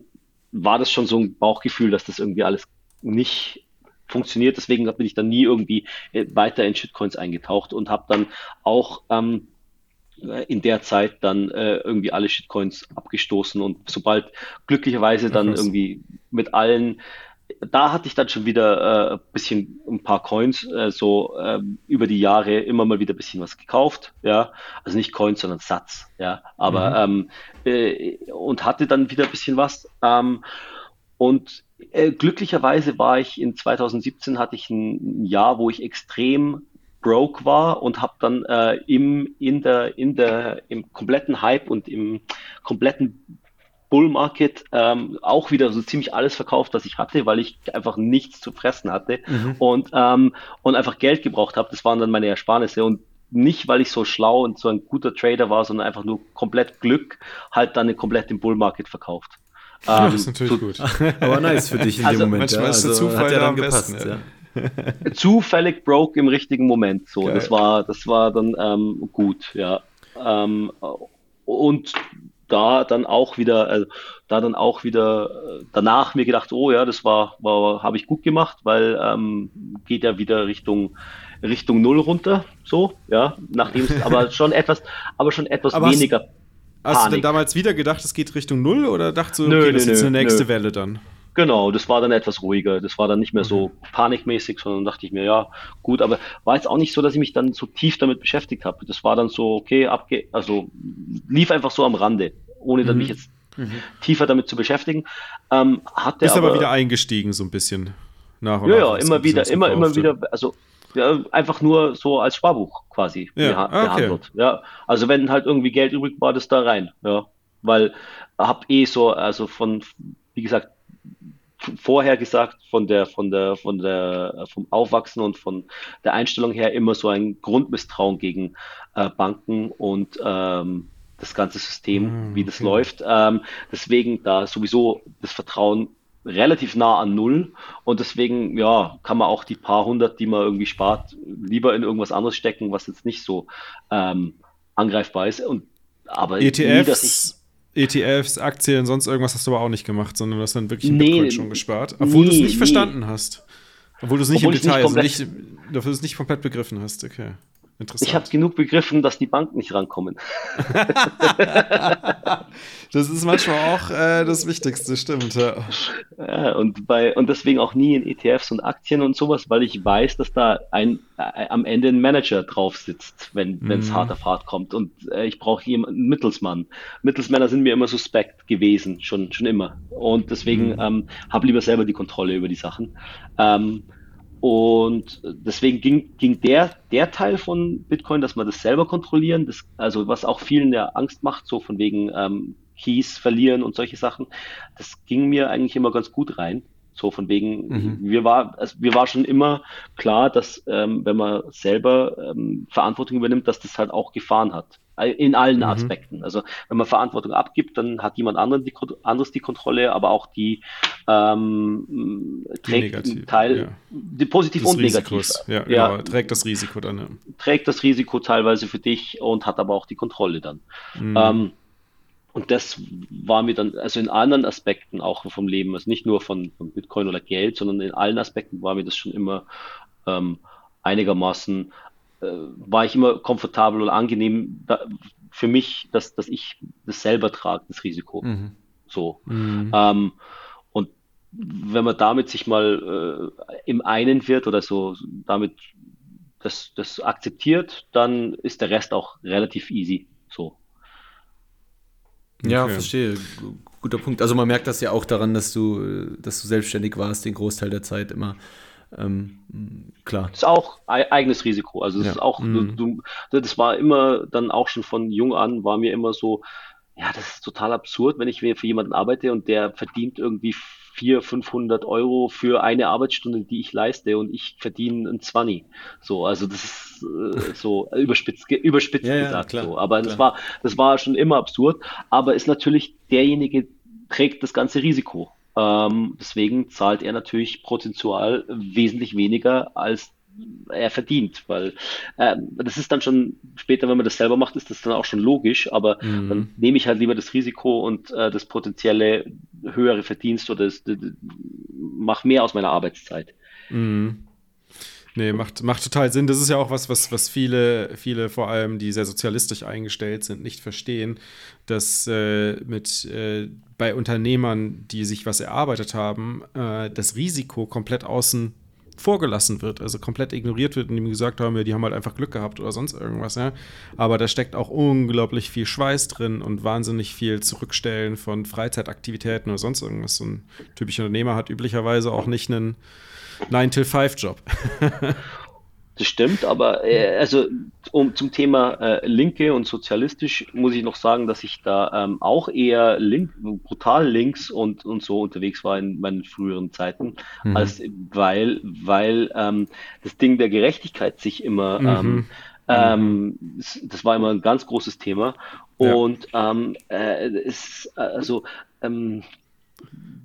war das schon so ein Bauchgefühl, dass das irgendwie alles nicht funktioniert. Deswegen bin ich dann nie irgendwie äh, weiter in Shitcoins eingetaucht und habe dann auch ähm, äh, in der Zeit dann äh, irgendwie alle Shitcoins abgestoßen und sobald glücklicherweise dann krass. irgendwie mit allen, da hatte ich dann schon wieder äh, ein bisschen ein paar Coins, äh, so ähm, über die Jahre immer mal wieder ein bisschen was gekauft, ja, also nicht Coins, sondern Satz, ja, aber ähm, äh, und hatte dann wieder ein bisschen was. Ähm, und äh, glücklicherweise war ich in 2017 hatte ich ein Jahr, wo ich extrem broke war und habe dann äh, im in der in der im kompletten Hype und im kompletten Bull Market ähm, auch wieder so ziemlich alles verkauft, was ich hatte, weil ich einfach nichts zu fressen hatte und ähm, und einfach Geld gebraucht habe. Das waren dann meine Ersparnisse und nicht, weil ich so schlau und so ein guter Trader war, sondern einfach nur komplett Glück, halt dann komplett im Bull Market verkauft. Ja, Ähm, das ist natürlich so- gut. Aber nice für dich in Also dem Moment. manchmal ja. ist der Also Zufall hat ja da dann am gepasst. besten, ja. zufällig broke im richtigen Moment. So, Geil. das war, das war dann ähm, gut, ja. Ähm, und da dann auch wieder, also da dann auch wieder äh, danach mir gedacht, oh ja, das war, war habe ich gut gemacht, weil ähm, geht ja wieder Richtung Richtung Null runter, so, ja, nachdem es aber schon etwas, aber schon etwas Aber hast- weniger. Hast du denn damals wieder gedacht, es geht Richtung Null oder dachtest du, Nö, okay, das ist nö, jetzt nö, eine nächste nö. Welle dann? Genau, das war dann etwas ruhiger. Das war dann nicht mehr so panikmäßig, sondern dachte ich mir, ja, gut, aber war jetzt auch nicht so, dass ich mich dann so tief damit beschäftigt habe. Das war dann so, okay, abge also lief einfach so am Rande, ohne dann mich jetzt tiefer damit zu beschäftigen. Ähm, hatte Bist aber, aber wieder eingestiegen so ein bisschen. Nach und ja, nach, ja, immer wieder, immer, immer wieder, also ja, einfach nur so als Sparbuch quasi Ja, beha- ah, okay. behandelt. Ja, also wenn halt irgendwie Geld übrig war, das da rein, ja, weil hab eh so, also von, wie gesagt, vorher gesagt, von der, von der, von der, vom Aufwachsen und von der Einstellung her immer so ein Grundmisstrauen gegen äh, Banken und ähm, das ganze System, Ah, wie das okay. läuft. Ähm, deswegen da sowieso das Vertrauen relativ nah an Null und deswegen, ja, kann man auch die paar hundert, die man irgendwie spart, lieber in irgendwas anderes stecken, was jetzt nicht so ähm, angreifbar ist. Und aber nie, dass ich ETFs, Aktien, sonst irgendwas hast du aber auch nicht gemacht, sondern du hast dann wirklich in Nee, Bitcoin schon gespart. Obwohl du es nicht nie. verstanden hast. Obwohl du es nicht im Obwohl nicht Detail, also komplett- nicht, dafür es nicht komplett begriffen hast. Okay. Interessant. ich habe genug begriffen, dass die Banken nicht rankommen. das ist manchmal auch äh, das Wichtigste, stimmt. Ja. Ja, und bei und deswegen auch nie in ETFs und Aktien und sowas, weil ich weiß, dass da ein äh, am Ende ein Manager drauf sitzt, wenn es Mhm. hart auf hart kommt. Und äh, ich brauche jemanden, einen Mittelsmann. Mittelsmänner sind mir immer suspekt gewesen, schon schon immer. Und deswegen Mhm. ähm, habe lieber selber die Kontrolle über die Sachen. Ähm, und deswegen ging, ging der, der Teil von Bitcoin, dass man das selber kontrollieren, das, also was auch vielen ja Angst macht, so von wegen ähm, Keys verlieren und solche Sachen, das ging mir eigentlich immer ganz gut rein. So von wegen, Mhm. wir war, also wir war schon immer klar, dass ähm, wenn man selber ähm, Verantwortung übernimmt, dass das halt auch Gefahren hat. In allen Mhm. Aspekten. Also wenn man Verantwortung abgibt, dann hat jemand anderen die, anderes die Kontrolle, aber auch die ähm, trägt negative, einen Teil, ja. die positiv Des und negativ. Risikos. Ja, Ja. genau. Trägt das Risiko dann. Ja. Trägt das Risiko teilweise für dich und hat aber auch die Kontrolle dann. Mhm. Ähm, und das war mir dann, also in anderen Aspekten auch vom Leben, also nicht nur von, von Bitcoin oder Geld, sondern in allen Aspekten war mir das schon immer ähm, einigermaßen war ich immer komfortabel und angenehm da, für mich, dass, dass ich das selber trage, das Risiko. Mhm. So. Mhm. Ähm, und wenn man damit sich mal äh, im einen wird oder so, damit das, das akzeptiert, dann ist der Rest auch relativ easy. So. Ja, okay. verstehe. Guter Punkt. Also man merkt das ja auch daran, dass du, dass du selbstständig warst, den Großteil der Zeit immer. Ähm, klar. Das ist auch eigenes Risiko. Also das ja. ist auch, mhm. du, das war immer dann auch schon von jung an, war mir immer so, ja, das ist total absurd, wenn ich für jemanden arbeite und der verdient irgendwie 400, 500 Euro für eine Arbeitsstunde, die ich leiste und ich verdiene ein 20. So, also das ist äh, so überspitzt, überspitzt ja, gesagt. Ja, so. Aber klar. das war, das war schon immer absurd. Aber ist natürlich derjenige trägt das ganze Risiko. Ähm, deswegen zahlt er natürlich prozentual wesentlich weniger als er verdient, weil äh, das ist dann schon später, wenn man das selber macht, ist das dann auch schon logisch, aber mhm. dann nehme ich halt lieber das Risiko und äh, das potenzielle höhere Verdienst oder das, das, das mach mehr aus meiner Arbeitszeit. Mhm. Nee, macht, macht total Sinn. Das ist ja auch was, was, was viele, viele vor allem, die sehr sozialistisch eingestellt sind, nicht verstehen, dass äh, mit äh, bei Unternehmern, die sich was erarbeitet haben, äh, das Risiko komplett außen vorgelassen wird, also komplett ignoriert wird und die gesagt haben, ja, die haben halt einfach Glück gehabt oder sonst irgendwas, ja. Aber da steckt auch unglaublich viel Schweiß drin und wahnsinnig viel Zurückstellen von Freizeitaktivitäten oder sonst irgendwas. So ein typischer Unternehmer hat üblicherweise auch nicht einen 9-till-5-Job. Das stimmt, aber äh, also um, zum Thema äh, Linke und sozialistisch muss ich noch sagen, dass ich da ähm, auch eher link, brutal links und, und so unterwegs war in meinen früheren Zeiten, mhm. als weil, weil ähm, das Ding der Gerechtigkeit sich immer mhm. ähm, ähm, das, das, war immer ein ganz großes Thema. Und ja. ähm, äh, es, also ähm,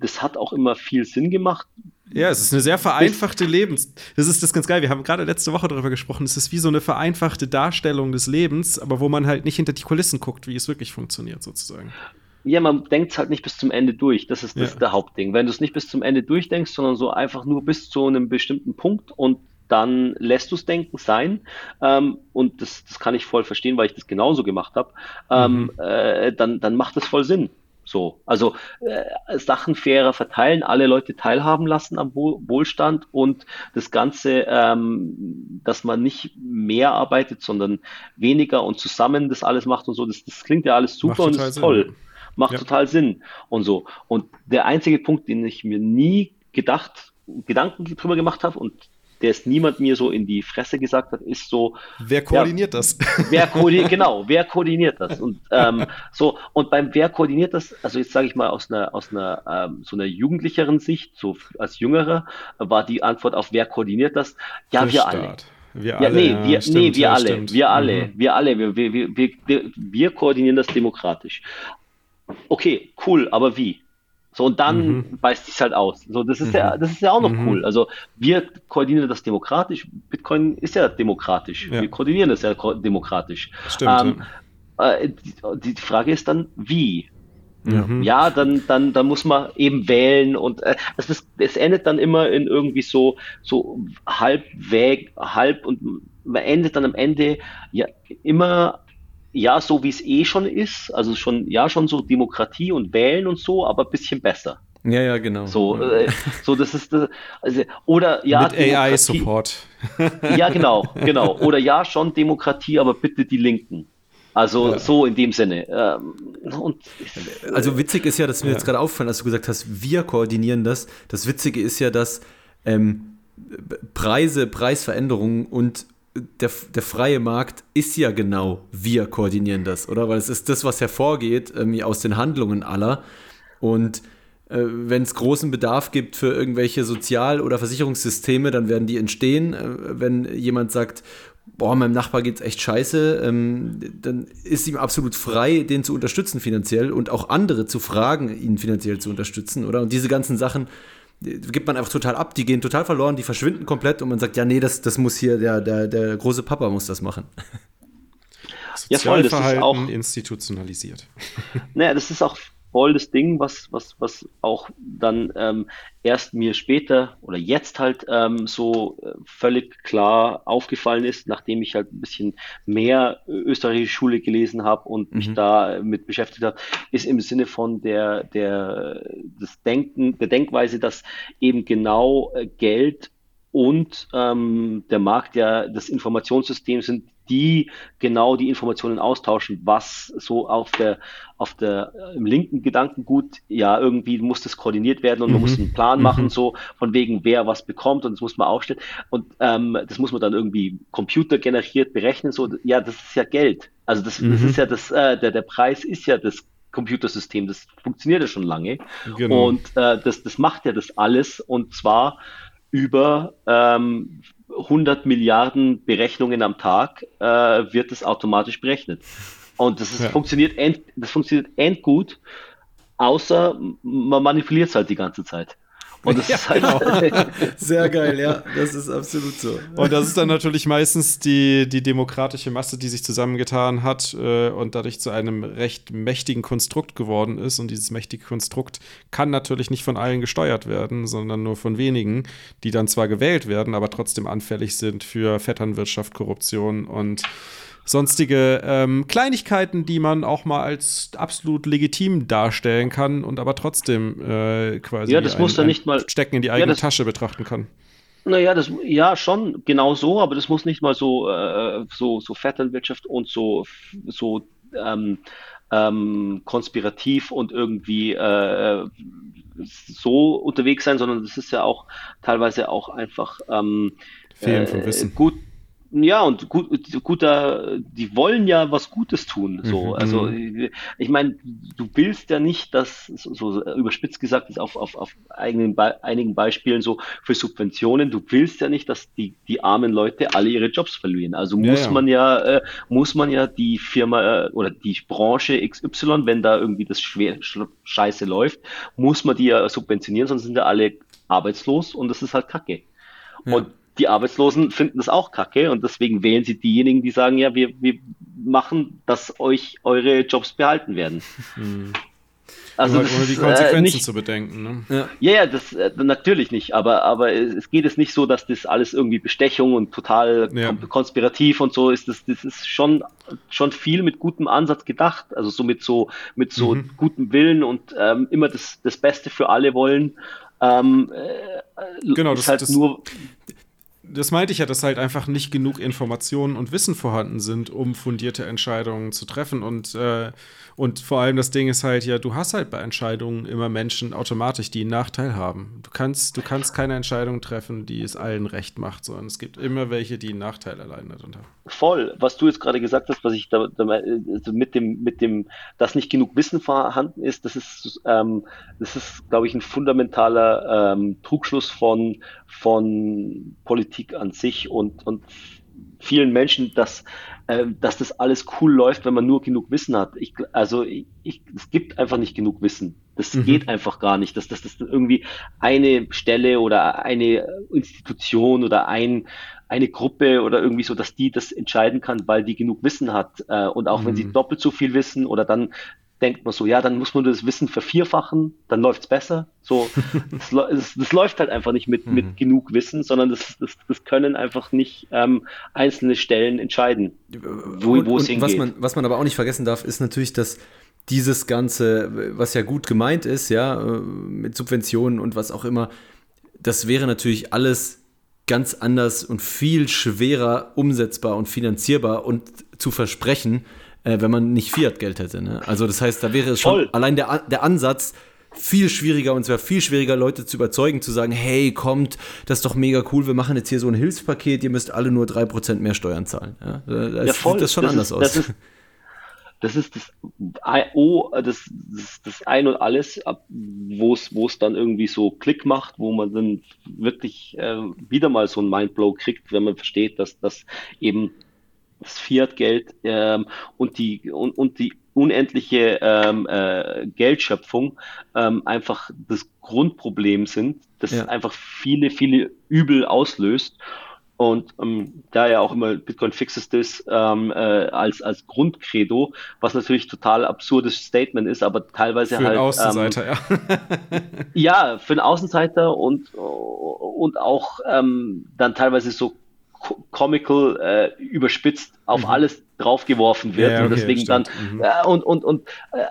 das hat auch immer viel Sinn gemacht, ja, es ist eine sehr vereinfachte Lebens. Das ist das ganz geil. Wir haben gerade letzte Woche darüber gesprochen. Es ist wie so eine vereinfachte Darstellung des Lebens, aber wo man halt nicht hinter die Kulissen guckt, wie es wirklich funktioniert, sozusagen. Ja, man denkt es halt nicht bis zum Ende durch. Das ist, das ja. der Hauptding. Wenn du es nicht bis zum Ende durchdenkst, sondern so einfach nur bis zu einem bestimmten Punkt und dann lässt du es denken sein. Ähm, und das, das kann ich voll verstehen, weil ich das genauso gemacht habe. Ähm, mhm. äh, dann, dann macht das voll Sinn. So, also äh, Sachen fairer verteilen, alle Leute teilhaben lassen am Wohlstand und das Ganze, ähm, dass man nicht mehr arbeitet, sondern weniger und zusammen das alles macht und so, das, das klingt ja alles super und ist Sinn. toll. Macht ja. total Sinn und so. Und der einzige Punkt, den ich mir nie gedacht, Gedanken drüber gemacht habe und der es niemand mir so in die Fresse gesagt hat, ist so. Wer koordiniert ja, das? Wer koordiniert, genau, wer koordiniert das? Und ähm, so, und beim wer koordiniert das, also jetzt sage ich mal aus einer, aus einer ähm, so einer jugendlicheren Sicht, so als Jüngerer, war die Antwort auf wer koordiniert das? Ja, Der wir Staat. alle. Wir alle. Ja, nee, wir, ja, stimmt, nee, wir ja, alle. Stimmt. Wir alle. Mhm. Wir alle. Wir, wir, wir, wir, wir koordinieren das demokratisch. Okay, cool, aber wie? So, und dann mhm. beißt sich halt aus. So, das ist mhm. ja, das ist ja auch noch mhm. cool. Also, wir koordinieren das demokratisch. Bitcoin ist ja demokratisch. Ja. Wir koordinieren das ja demokratisch. Stimmt. Ähm, äh, die, die, Frage ist dann, wie? Ja, mhm. ja dann, dann, dann muss man eben wählen und äh, das ist, es endet dann immer in irgendwie so, so halb weg, halb und man endet dann am Ende ja immer ja, so wie es eh schon ist, also schon, ja, schon so Demokratie und Wählen und so, aber ein bisschen besser. Ja, ja, genau. So, äh, so das ist, also, oder ja. Mit AI-Support. ja, genau, genau. Oder ja, schon Demokratie, aber bitte die Linken. Also ja. so in dem Sinne. Ähm, und, also witzig ist ja, dass mir ja. jetzt gerade auffallen, als du gesagt hast, wir koordinieren das. Das Witzige ist ja, dass ähm, Preise, Preisveränderungen und der, der freie Markt ist ja genau, wir koordinieren das, oder? Weil es ist das, was hervorgeht ähm, aus den Handlungen aller. Und äh, wenn es großen Bedarf gibt für irgendwelche Sozial- oder Versicherungssysteme, dann werden die entstehen. Äh, wenn jemand sagt, boah, meinem Nachbar geht es echt scheiße, ähm, dann ist ihm absolut frei, den zu unterstützen finanziell und auch andere zu fragen, ihn finanziell zu unterstützen, oder? Und diese ganzen Sachen gibt man einfach total ab, die gehen total verloren, die verschwinden komplett und man sagt, ja, nee, das, das muss hier, der, der, der große Papa muss das machen. Ja, voll, das ist auch institutionalisiert. Naja, das ist auch voll das Ding, was, was, was auch dann ähm, erst mir später oder jetzt halt ähm, so äh, völlig klar aufgefallen ist, nachdem ich halt ein bisschen mehr österreichische Schule gelesen habe und mich mhm. da mit beschäftigt habe, ist im Sinne von der, der, das Denken, der Denkweise, dass eben genau äh, Geld und ähm, der Markt ja das Informationssystem sind, die genau die Informationen austauschen, was so auf der, auf der, äh, im linken Gedankengut, ja, irgendwie muss das koordiniert werden und mhm. man muss einen Plan machen, mhm. so von wegen, wer was bekommt und das muss man aufstellen. Und ähm, das muss man dann irgendwie computergeneriert berechnen, so, ja, das ist ja Geld. Also das, mhm. das ist ja das, äh, der, der Preis ist ja das Computersystem, das funktioniert ja schon lange. Genau. Und äh, das, das macht ja das alles und zwar über ähm, 100 Milliarden Berechnungen am Tag äh, wird es automatisch berechnet. Und das, ist, ja. funktioniert end, das funktioniert endgut, außer man manipuliert es halt die ganze Zeit. Und das ja, ist halt genau. Sehr geil, ja, das ist absolut so. Und das ist dann natürlich meistens die, die demokratische Masse, die sich zusammengetan hat äh, und dadurch zu einem recht mächtigen Konstrukt geworden ist. Und dieses mächtige Konstrukt kann natürlich nicht von allen gesteuert werden, sondern nur von wenigen, die dann zwar gewählt werden, aber trotzdem anfällig sind für Vetternwirtschaft, Korruption und sonstige ähm, Kleinigkeiten, die man auch mal als absolut legitim darstellen kann und aber trotzdem äh, quasi ja, das ein, muss ein nicht mal Stecken in die eigene ja, das, Tasche betrachten kann. Naja, das ja schon genau so, aber das muss nicht mal so äh, so so Vetternwirtschaft und so so ähm, ähm, konspirativ und irgendwie äh, so unterwegs sein, sondern das ist ja auch teilweise auch einfach ähm, Fehlen von äh, Wissen. gut ja, und gut, guter, die wollen ja was Gutes tun. So, mhm. also mhm. ich meine, du willst ja nicht, dass so, so überspitzt gesagt ist auf, auf, auf eigenen Be einigen Beispielen so für Subventionen, du willst ja nicht, dass die, die armen Leute alle ihre Jobs verlieren. Also muss ja, ja. man ja, äh, muss man ja die Firma äh, oder die Branche XY, wenn da irgendwie das schwer scheiße läuft, muss man die ja subventionieren, sonst sind ja alle arbeitslos und das ist halt Kacke. Ja. Und die Arbeitslosen finden das auch kacke und deswegen wählen sie diejenigen, die sagen, ja, wir, wir machen, dass euch eure Jobs behalten werden. Hm. Also ohne, ohne die Konsequenzen äh, nicht, zu bedenken. Ne? Ja, ja, ja das äh, natürlich nicht, aber, aber es geht es nicht so, dass das alles irgendwie Bestechung und total ja. konspirativ und so ist. Das, das ist schon, schon viel mit gutem Ansatz gedacht, also so mit so, mit so mhm. gutem Willen und ähm, immer das, das Beste für alle wollen. Ähm, äh, genau, das, halt das, nur das meinte ich ja, dass halt einfach nicht genug Informationen und Wissen vorhanden sind, um fundierte Entscheidungen zu treffen. Und, äh, und vor allem das Ding ist halt ja, du hast halt bei Entscheidungen immer Menschen automatisch, die einen Nachteil haben. Du kannst, du kannst keine Entscheidung treffen, die es allen recht macht, sondern es gibt immer welche, die einen Nachteil allein darunter haben. Voll. Was du jetzt gerade gesagt hast, was ich da, da also mit dem, mit dem, dass nicht genug Wissen vorhanden ist, das ist, ähm, das ist, glaube ich, ein fundamentaler ähm, Trugschluss von, von Politik an sich und, und vielen Menschen, dass, äh, dass das alles cool läuft, wenn man nur genug Wissen hat. Ich, also ich, ich, es gibt einfach nicht genug Wissen. Das mhm. geht einfach gar nicht, dass das, irgendwie eine Stelle oder eine Institution oder ein, eine Gruppe oder irgendwie so, dass die das entscheiden kann, weil die genug Wissen hat. Äh, und auch mhm. wenn sie mhm. doppelt so viel wissen oder dann denkt man so, ja, dann muss man das Wissen vervierfachen, dann läuft's besser. So, das, das, das, läuft halt einfach nicht mit, mhm. mit genug Wissen, sondern das, das, das können einfach nicht ähm, einzelne Stellen entscheiden, wo, und, wo es hingeht. Was man, was man aber auch nicht vergessen darf, ist natürlich, dass dieses Ganze, was ja gut gemeint ist, ja, äh, mit Subventionen und was auch immer, das wäre natürlich alles ganz anders und viel schwerer umsetzbar und finanzierbar und zu versprechen, äh, wenn man nicht Fiat-Geld hätte. Ne? Also das heißt, da wäre es schon Voll. allein der, der Ansatz viel schwieriger und wäre viel schwieriger, Leute zu überzeugen, zu sagen, hey, kommt, das ist doch mega cool, wir machen jetzt hier so ein Hilfspaket, ihr müsst alle nur 3% mehr Steuern zahlen. Ja, da ja, sieht das schon das anders ist, aus. Das ist, das ist das, oh, das, das, das Ein und Alles, wo es wo es dann irgendwie so Klick macht, wo man dann wirklich äh, wieder mal so ein Mindblow kriegt, wenn man versteht, dass das eben das Fiat-Geld ähm, und die und, und die unendliche ähm, äh, Geldschöpfung ähm, einfach das Grundproblem sind, das ja. einfach viele, viele Übel auslöst. Und ähm, da ja auch immer Bitcoin fixes this ähm, äh, als, als Grundcredo, was natürlich total absurdes Statement ist, aber teilweise für halt. Für Außenseiter, ähm, ja. ja, für einen Außenseiter und, und auch ähm, dann teilweise so comical äh, überspitzt auf mhm. alles draufgeworfen wird ja, okay, und deswegen stimmt. dann mhm. äh, und und und äh,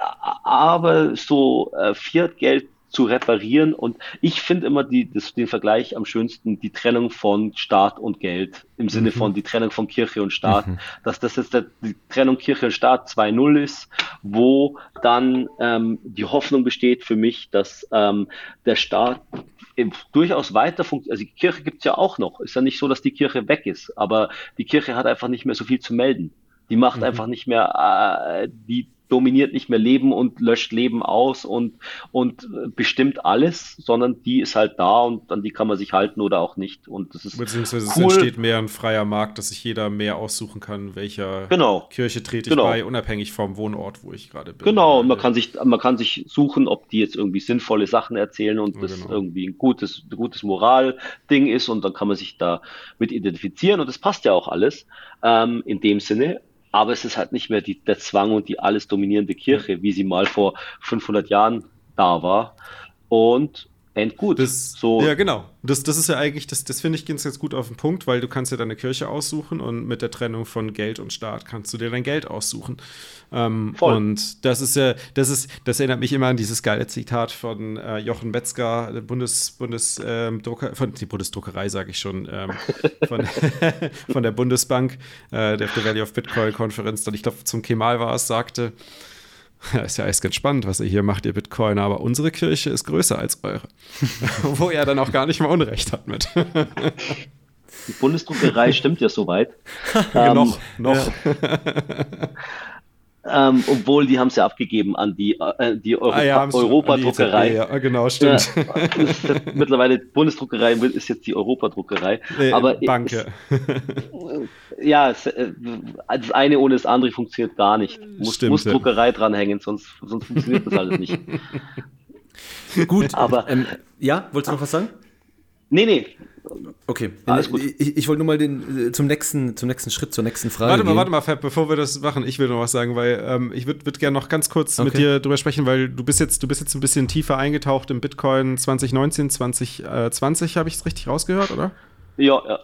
aber so äh, Fiat-Geld zu reparieren. Und ich finde immer die, das, den Vergleich am schönsten, die Trennung von Staat und Geld, im Sinne mhm. von die Trennung von Kirche und Staat, mhm. dass das jetzt der, die Trennung Kirche und Staat 2.0 ist, wo dann ähm, die Hoffnung besteht für mich, dass ähm, der Staat durchaus weiter funktioniert. Also die Kirche gibt es ja auch noch. Ist ja nicht so, dass die Kirche weg ist, aber die Kirche hat einfach nicht mehr so viel zu melden. Die macht mhm. einfach nicht mehr äh, die dominiert nicht mehr Leben und löscht Leben aus und, und bestimmt alles, sondern die ist halt da und an die kann man sich halten oder auch nicht. Und das ist Beziehungsweise cool. es entsteht mehr ein freier Markt, dass sich jeder mehr aussuchen kann, welcher genau. Kirche trete ich genau. bei, unabhängig vom Wohnort, wo ich gerade bin. Genau, und man kann sich, man kann sich suchen, ob die jetzt irgendwie sinnvolle Sachen erzählen und ja, das genau. irgendwie ein gutes, gutes Moralding ist und dann kann man sich da mit identifizieren und das passt ja auch alles ähm, in dem Sinne aber es ist halt nicht mehr die, der Zwang und die alles dominierende Kirche, wie sie mal vor 500 Jahren da war. Und endgut. Das, so. Ja, genau. Das, das ist ja eigentlich, das, das finde ich ganz, ganz gut auf den Punkt, weil du kannst ja deine Kirche aussuchen und mit der Trennung von Geld und Staat kannst du dir dein Geld aussuchen. Ähm, Voll. Und das ist ja, das ist, das erinnert mich immer an dieses geile Zitat von äh, Jochen Metzger, der Bundes, Bundes, ähm, Drucker, von die Bundesdruckerei, sage ich schon, ähm, von, von der Bundesbank, äh, der auf der Valley of Bitcoin Konferenz, dann ich glaube zum Kemal war es, sagte, ja, ist ja alles ganz spannend, was ihr hier macht, ihr Bitcoiner, aber unsere Kirche ist größer als eure. Wo er dann auch gar nicht mal Unrecht hat mit. Die Bundesdruckerei stimmt ja soweit. ja, noch, ähm, noch. Ja. Ähm, obwohl die haben es ja abgegeben an die, äh, die Euro ah, ja, Europa-Druckerei. Ja, genau, stimmt. Ja, mittlerweile Bundesdruckerei ist jetzt die Europa-Druckerei. Nee, aber Banke. ja, es, äh, das eine ohne das andere funktioniert gar nicht. Muss, stimmt, muss Druckerei dranhängen, sonst, sonst funktioniert das alles nicht. Gut, aber ähm, ja, wolltest du noch was sagen? Nee, nee, Okay, alles gut. Ich, ich wollte nur mal den, äh, zum, nächsten, zum nächsten Schritt, zur nächsten Frage. Warte mal, gehen. warte mal, Fab, bevor wir das machen, ich will noch was sagen, weil ähm, ich würde würd gerne noch ganz kurz okay. mit dir drüber sprechen, weil du bist jetzt, du bist jetzt ein bisschen tiefer eingetaucht im Bitcoin 2019, 2020, habe ich es richtig rausgehört, oder? Ja, ja.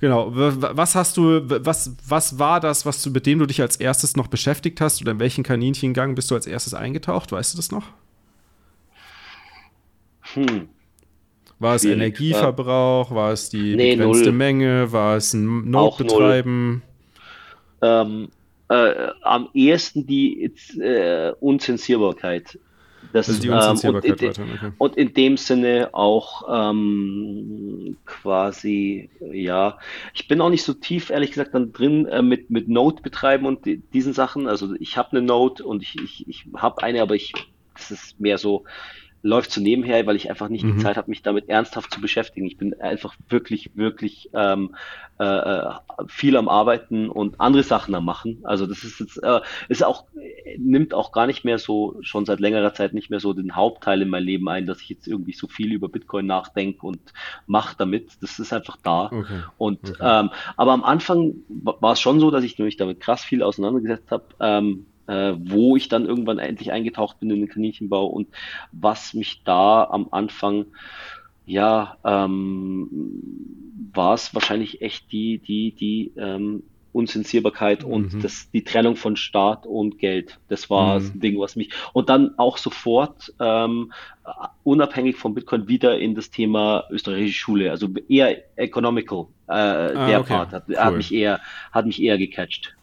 Genau. Was hast du, was, was war das, was du, mit dem du dich als erstes noch beschäftigt hast oder in welchen Kaninchengang bist du als erstes eingetaucht? Weißt du das noch? Hm. War es Energieverbrauch? Ja. War es die nee, begrenzte null. Menge? War es ein Notbetreiben? Ähm, äh, am ehesten die äh, Unzensierbarkeit. Das, also die Unzensierbarkeit ähm, und, in, okay. und in dem Sinne auch ähm, quasi, ja, ich bin auch nicht so tief, ehrlich gesagt, dann drin äh, mit, mit Node betreiben und die, diesen Sachen. Also ich habe eine Node und ich, ich, ich habe eine, aber ich, das ist mehr so, läuft so nebenher, weil ich einfach nicht mhm. die Zeit habe, mich damit ernsthaft zu beschäftigen. Ich bin einfach wirklich, wirklich ähm, äh, äh, viel am Arbeiten und andere Sachen am Machen. Also das ist jetzt äh, ist auch nimmt auch gar nicht mehr so schon seit längerer Zeit nicht mehr so den Hauptteil in mein Leben ein, dass ich jetzt irgendwie so viel über Bitcoin nachdenke und mache damit. Das ist einfach da. Okay. Und okay. Ähm, aber am Anfang war es schon so, dass ich mich damit krass viel auseinandergesetzt habe. Ähm, äh, wo ich dann irgendwann endlich eingetaucht bin in den Kaninchenbau und was mich da am Anfang, ja, ähm, war es wahrscheinlich echt die, die, die ähm, Unzensierbarkeit mhm. und das, die Trennung von Staat und Geld. Das war mhm. das Ding, was mich. Und dann auch sofort ähm, unabhängig von Bitcoin wieder in das Thema österreichische Schule, also eher economical. Äh, ah, der okay. Part hat, cool. hat mich eher hat mich eher gecatcht.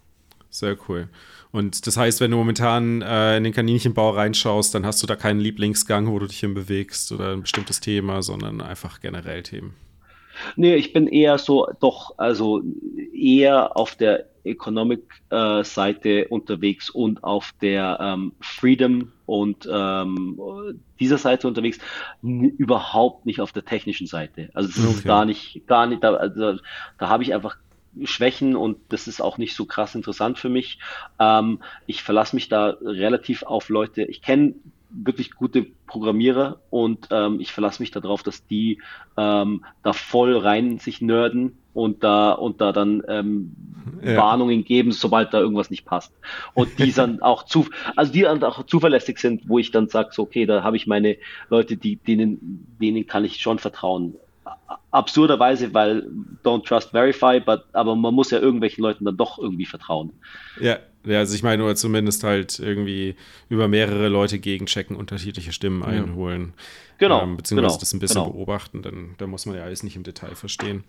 Sehr cool. Und das heißt, wenn du momentan äh, in den Kaninchenbau reinschaust, dann hast du da keinen Lieblingsgang, wo du dich hin bewegst oder ein bestimmtes Thema, sondern einfach generell Themen. Nee, ich bin eher so, doch, also eher auf der Economic-Seite äh, unterwegs und auf der ähm, Freedom und ähm, dieser Seite unterwegs, überhaupt nicht auf der technischen Seite. Also es ist gar nicht, gar nicht, da, also, da habe ich einfach Schwächen und das ist auch nicht so krass interessant für mich. Ähm, ich verlasse mich da relativ auf Leute. Ich kenne wirklich gute Programmierer und ähm, ich verlasse mich darauf, dass die ähm, da voll rein sich nerden und da und da dann ähm, ja. Warnungen geben, sobald da irgendwas nicht passt. Und die dann auch zu, also die dann auch zuverlässig sind, wo ich dann sage, so, okay, da habe ich meine Leute, die, denen, denen kann ich schon vertrauen. Absurderweise, weil don't trust verify, but, aber man muss ja irgendwelchen Leuten dann doch irgendwie vertrauen. Ja, ja, also ich meine, oder zumindest halt irgendwie über mehrere Leute gegenchecken, unterschiedliche Stimmen ja. einholen. Genau. Ähm, beziehungsweise genau, das ein bisschen genau. beobachten, dann, dann muss man ja alles nicht im Detail verstehen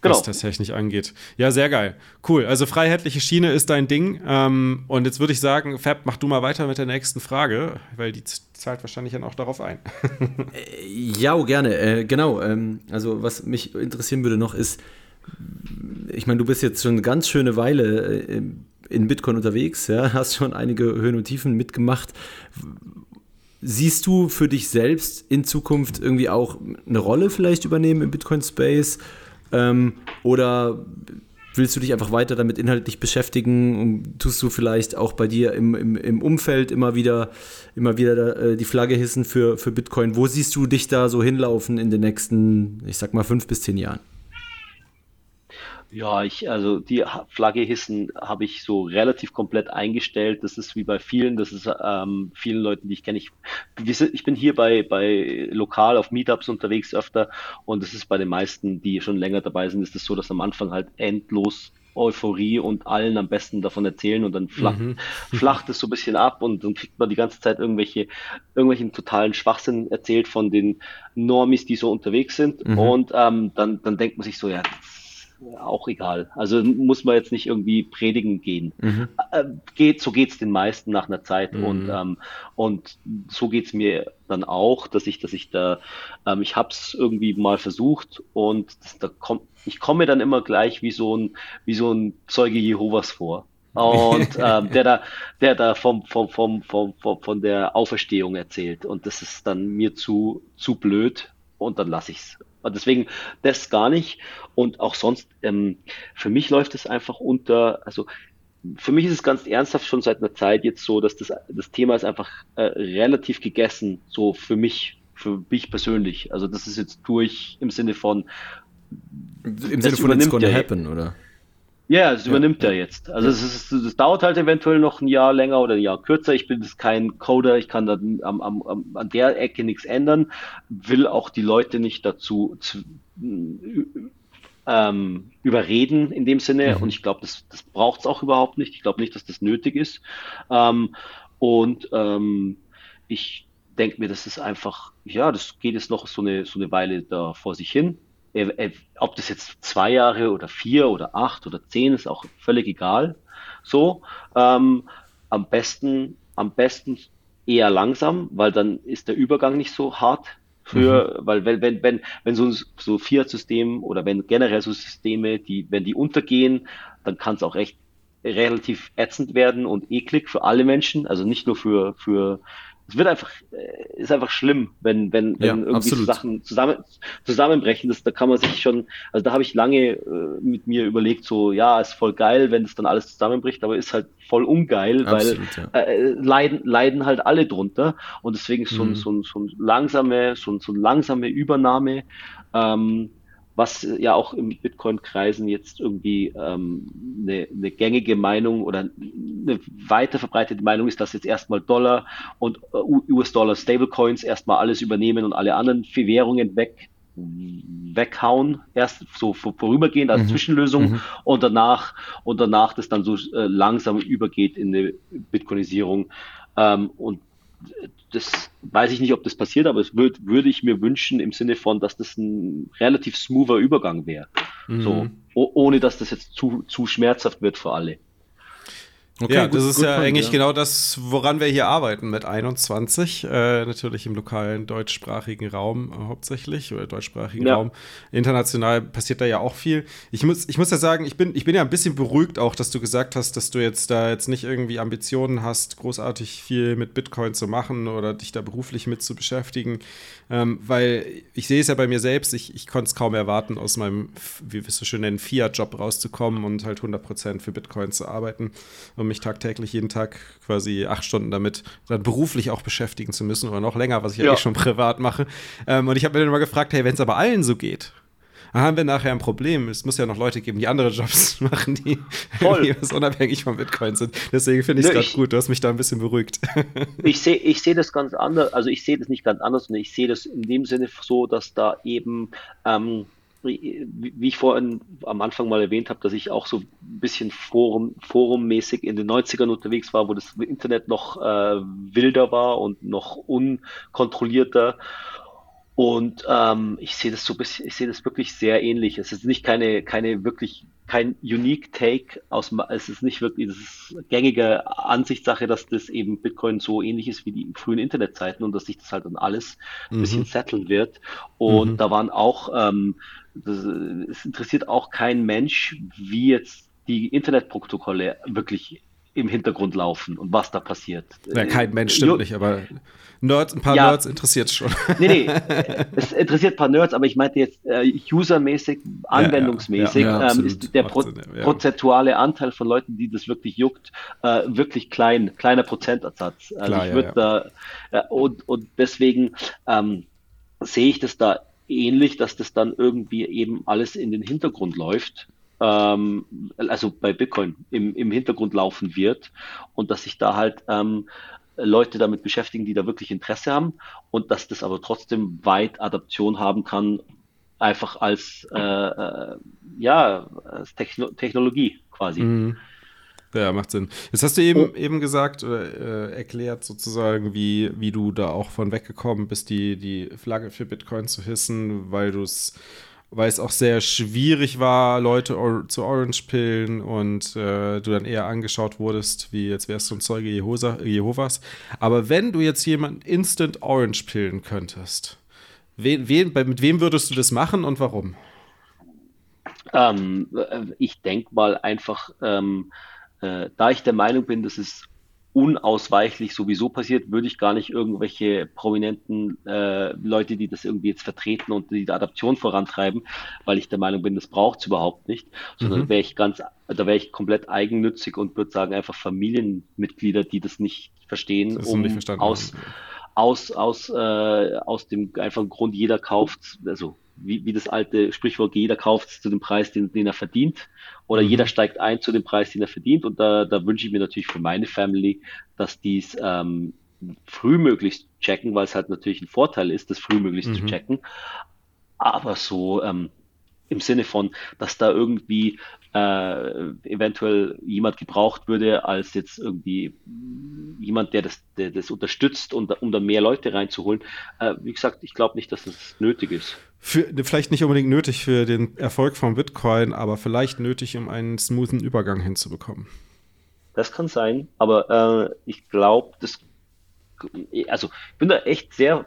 genau. was das technisch angeht. Ja, sehr geil. Cool. Also freiheitliche Schiene ist dein Ding. Ähm, und jetzt würde ich sagen, Fab, mach du mal weiter mit der nächsten Frage, weil die zahlt wahrscheinlich dann auch darauf ein. Äh, ja, gerne. Äh, genau. Ähm, also was mich interessieren würde noch ist, ich meine, du bist jetzt schon eine ganz schöne Weile äh, in Bitcoin unterwegs, ja, hast schon einige Höhen und Tiefen mitgemacht. Siehst du für dich selbst in Zukunft irgendwie auch eine Rolle vielleicht übernehmen im Bitcoin-Space? Ähm, oder willst du dich einfach weiter damit inhaltlich beschäftigen und tust du vielleicht auch bei dir im, im, im Umfeld immer wieder, immer wieder äh, die Flagge hissen für, für Bitcoin? Wo siehst du dich da so hinlaufen in den nächsten, ich sag mal, fünf bis zehn Jahren? Ja, ich, also die Flagge hissen habe ich so relativ komplett eingestellt. Das ist wie bei vielen, das ist ähm, vielen Leuten, die ich kenne. Ich, ich bin hier bei, bei lokal auf Meetups unterwegs öfter und es ist bei den meisten, die schon länger dabei sind, ist es das so, dass am Anfang halt endlos Euphorie und allen am besten davon erzählen und dann flacht, mhm. flacht es so ein bisschen ab und dann kriegt man die ganze Zeit irgendwelche, irgendwelchen totalen Schwachsinn erzählt von den Normis, die so unterwegs sind mhm. und ähm, dann, dann denkt man sich so, ja, auch egal. Also muss man jetzt nicht irgendwie predigen gehen. Mhm. Äh, geht, so geht's den meisten nach einer Zeit mhm. und, ähm, und so geht's mir dann auch, dass ich, dass ich da, ähm, ich hab's irgendwie mal versucht und das, da kommt, ich komme dann immer gleich wie so ein, wie so ein Zeuge Jehovas vor. Und ähm, der da, der da vom, vom, vom, vom, vom, von der Auferstehung erzählt. Und das ist dann mir zu, zu blöd und dann lasse ich's. Deswegen das gar nicht. Und auch sonst, ähm, für mich läuft es einfach unter, also für mich ist es ganz ernsthaft schon seit einer Zeit jetzt so, dass das, das Thema ist einfach äh, relativ gegessen, so für mich, für mich persönlich. Also das ist jetzt durch im Sinne von im Sinne von it's gonna happen, oder? Ja, es übernimmt ja. er jetzt. Also es, ist, es dauert halt eventuell noch ein Jahr länger oder ein Jahr kürzer. Ich bin jetzt kein Coder, ich kann da am, am, am, an der Ecke nichts ändern, will auch die Leute nicht dazu zu, ähm, überreden in dem Sinne. Mhm. Und ich glaube, das, das braucht es auch überhaupt nicht. Ich glaube nicht, dass das nötig ist. Ähm, und ähm, ich denke mir, das ist einfach, ja, das geht jetzt noch so eine, so eine Weile da vor sich hin. Äh, äh, ob das jetzt zwei Jahre oder vier oder acht oder zehn ist auch völlig egal. So, ähm, am besten, am besten eher langsam, weil dann ist der Übergang nicht so hart für, mhm. weil wenn, wenn, wenn, wenn so ein so Fiat-System oder wenn generell so Systeme, die, wenn die untergehen, dann kann es auch echt relativ ätzend werden und eklig für alle Menschen, also nicht nur für, für es wird einfach, äh, ist einfach schlimm, wenn, wenn, wenn ja, irgendwie absolut. Sachen zusammen, zusammenbrechen. Das, da kann man sich schon, also da habe ich lange äh, mit mir überlegt, so, ja, ist voll geil, wenn es dann alles zusammenbricht, aber ist halt voll ungeil, absolut, weil ja. äh, leiden, leiden halt alle drunter. Und deswegen so, mhm. so, so, so ein langsame, so, so langsame Übernahme, ähm, was ja auch im Bitcoin-Kreisen jetzt irgendwie ähm, eine, eine gängige Meinung oder eine weiter verbreitete Meinung ist, dass jetzt erstmal Dollar und äh, US-Dollar Stablecoins erstmal alles übernehmen und alle anderen Währungen weg weghauen, erst so vorübergehend als mhm. Zwischenlösung mhm. und danach und danach das dann so äh, langsam übergeht in eine Bitcoinisierung. Ähm, und das weiß ich nicht, ob das passiert, aber es würd, würde ich mir wünschen im Sinne von, dass das ein relativ smoother Übergang wäre. Mhm. So, ohne dass das jetzt zu, zu schmerzhaft wird für alle. Okay, ja, gut, das ist ja Punkt, eigentlich ja. genau das, woran wir hier arbeiten mit 21. Äh, natürlich im lokalen deutschsprachigen Raum äh, hauptsächlich oder deutschsprachigen ja. Raum. International passiert da ja auch viel. Ich muss, ich muss ja sagen, ich bin, ich bin ja ein bisschen beruhigt auch, dass du gesagt hast, dass du jetzt da jetzt nicht irgendwie Ambitionen hast, großartig viel mit Bitcoin zu machen oder dich da beruflich mit zu beschäftigen. Ähm, weil ich sehe es ja bei mir selbst, ich, ich konnte es kaum erwarten, aus meinem, wie wir es so schön nennen, Fiat-Job rauszukommen und halt 100% für Bitcoin zu arbeiten. Und und mich tagtäglich jeden Tag quasi acht Stunden damit dann beruflich auch beschäftigen zu müssen oder noch länger, was ich ja, ja. eh schon privat mache. Ähm, und ich habe mir dann immer gefragt, hey, wenn es aber allen so geht, haben wir nachher ein Problem. Es muss ja noch Leute geben, die andere Jobs machen, die Voll. unabhängig von Bitcoin sind. Deswegen finde ich es gerade gut. Du hast mich da ein bisschen beruhigt. Ich sehe ich seh das ganz anders. Also ich sehe das nicht ganz anders, sondern ich sehe das in dem Sinne so, dass da eben ähm, wie ich vorhin am Anfang mal erwähnt habe, dass ich auch so ein bisschen Forum, forummäßig in den 90ern unterwegs war, wo das Internet noch äh, wilder war und noch unkontrollierter. Und ähm, ich sehe das so bisschen, ich sehe das wirklich sehr ähnlich. Es ist nicht keine, keine wirklich kein unique Take aus, es ist nicht wirklich, das ist gängige Ansichtssache, dass das eben Bitcoin so ähnlich ist wie die frühen Internetzeiten und dass sich das halt dann alles ein bisschen mhm. setteln wird. Und mhm. da waren auch ähm, es interessiert auch kein Mensch, wie jetzt die Internetprotokolle wirklich im Hintergrund laufen und was da passiert. Ja, kein Mensch stimmt jo nicht, aber Nerds, ein paar ja, Nerds interessiert es schon. Nee, nee, es interessiert ein paar Nerds, aber ich meinte jetzt äh, usermäßig, anwendungsmäßig, ja, ja, ähm, ist der Pro Sinn, prozentuale Anteil von Leuten, die das wirklich juckt, äh, wirklich klein, kleiner Prozentersatz. Also Klar, ich würde da, äh, und, und deswegen ähm, sehe ich das da ähnlich, dass das dann irgendwie eben alles in den Hintergrund läuft. Ähm, also bei Bitcoin im, im Hintergrund laufen wird und dass sich da halt ähm, Leute damit beschäftigen, die da wirklich Interesse haben und dass das aber trotzdem weit Adaption haben kann, einfach als äh, äh, ja als Techno Technologie quasi. Mhm. Ja, macht Sinn. Jetzt hast du eben, oh. eben gesagt oder äh, erklärt sozusagen, wie, wie du da auch von weggekommen bist, die, die Flagge für Bitcoin zu hissen, weil du es weil es auch sehr schwierig war, Leute or zu Orange-Pillen und äh, du dann eher angeschaut wurdest, wie jetzt wärst du ein Zeuge Jehosa Jehovas. Aber wenn du jetzt jemanden instant Orange-Pillen könntest, wen, wen, mit wem würdest du das machen und warum? Ähm, äh, ich denke mal einfach, ähm, äh, da ich der Meinung bin, dass es unausweichlich sowieso passiert, würde ich gar nicht irgendwelche prominenten äh, Leute, die das irgendwie jetzt vertreten und die Adaption vorantreiben, weil ich der Meinung bin, das braucht es überhaupt nicht, sondern mhm. wäre ich ganz, da wäre ich komplett eigennützig und würde sagen, einfach Familienmitglieder, die das nicht verstehen, das um nicht aus, aus, aus, äh, aus dem einfachen Grund, jeder kauft, also wie, wie das alte Sprichwort, jeder kauft zu dem Preis, den, den er verdient, oder mhm. jeder steigt ein zu dem Preis, den er verdient. Und da, da wünsche ich mir natürlich für meine Family, dass dies ähm, frühmöglichst checken, weil es halt natürlich ein Vorteil ist, das frühmöglichst mhm. zu checken. Aber so ähm, im Sinne von, dass da irgendwie äh, eventuell jemand gebraucht würde als jetzt irgendwie jemand, der das, der das unterstützt, und, um da mehr Leute reinzuholen. Äh, wie gesagt, ich glaube nicht, dass das nötig ist. Für, vielleicht nicht unbedingt nötig für den Erfolg von Bitcoin, aber vielleicht nötig, um einen smoothen Übergang hinzubekommen. Das kann sein, aber äh, ich glaube, das, also ich bin da echt sehr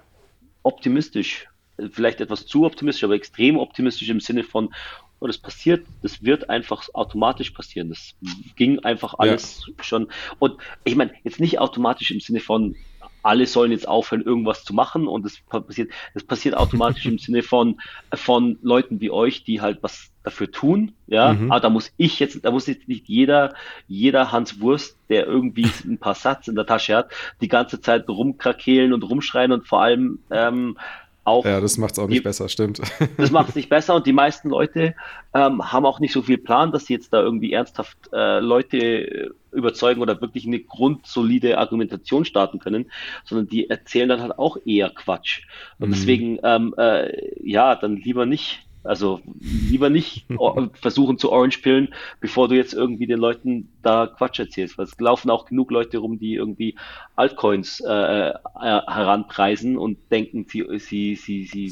optimistisch, vielleicht etwas zu optimistisch, aber extrem optimistisch im Sinne von, und es passiert, das wird einfach automatisch passieren. Das ging einfach alles ja. schon. Und ich meine, jetzt nicht automatisch im Sinne von, alle sollen jetzt aufhören, irgendwas zu machen und das passiert, das passiert automatisch im Sinne von, von Leuten wie euch, die halt was dafür tun, ja, mhm. aber da muss ich jetzt, da muss jetzt nicht jeder, jeder Hans Wurst, der irgendwie ein paar Satz in der Tasche hat, die ganze Zeit rumkrakehlen und rumschreien und vor allem ähm, auch. Ja, das macht es auch nicht die, besser, stimmt. Das macht es nicht besser und die meisten Leute ähm, haben auch nicht so viel Plan, dass sie jetzt da irgendwie ernsthaft äh, Leute überzeugen oder wirklich eine grundsolide Argumentation starten können, sondern die erzählen dann halt auch eher Quatsch. Und mhm. deswegen, ähm, äh, ja, dann lieber nicht also lieber nicht versuchen zu Orange pillen, bevor du jetzt irgendwie den Leuten da Quatsch erzählst. Weil es laufen auch genug Leute rum, die irgendwie Altcoins äh, äh, heranpreisen und denken, sie, sie, sie, sie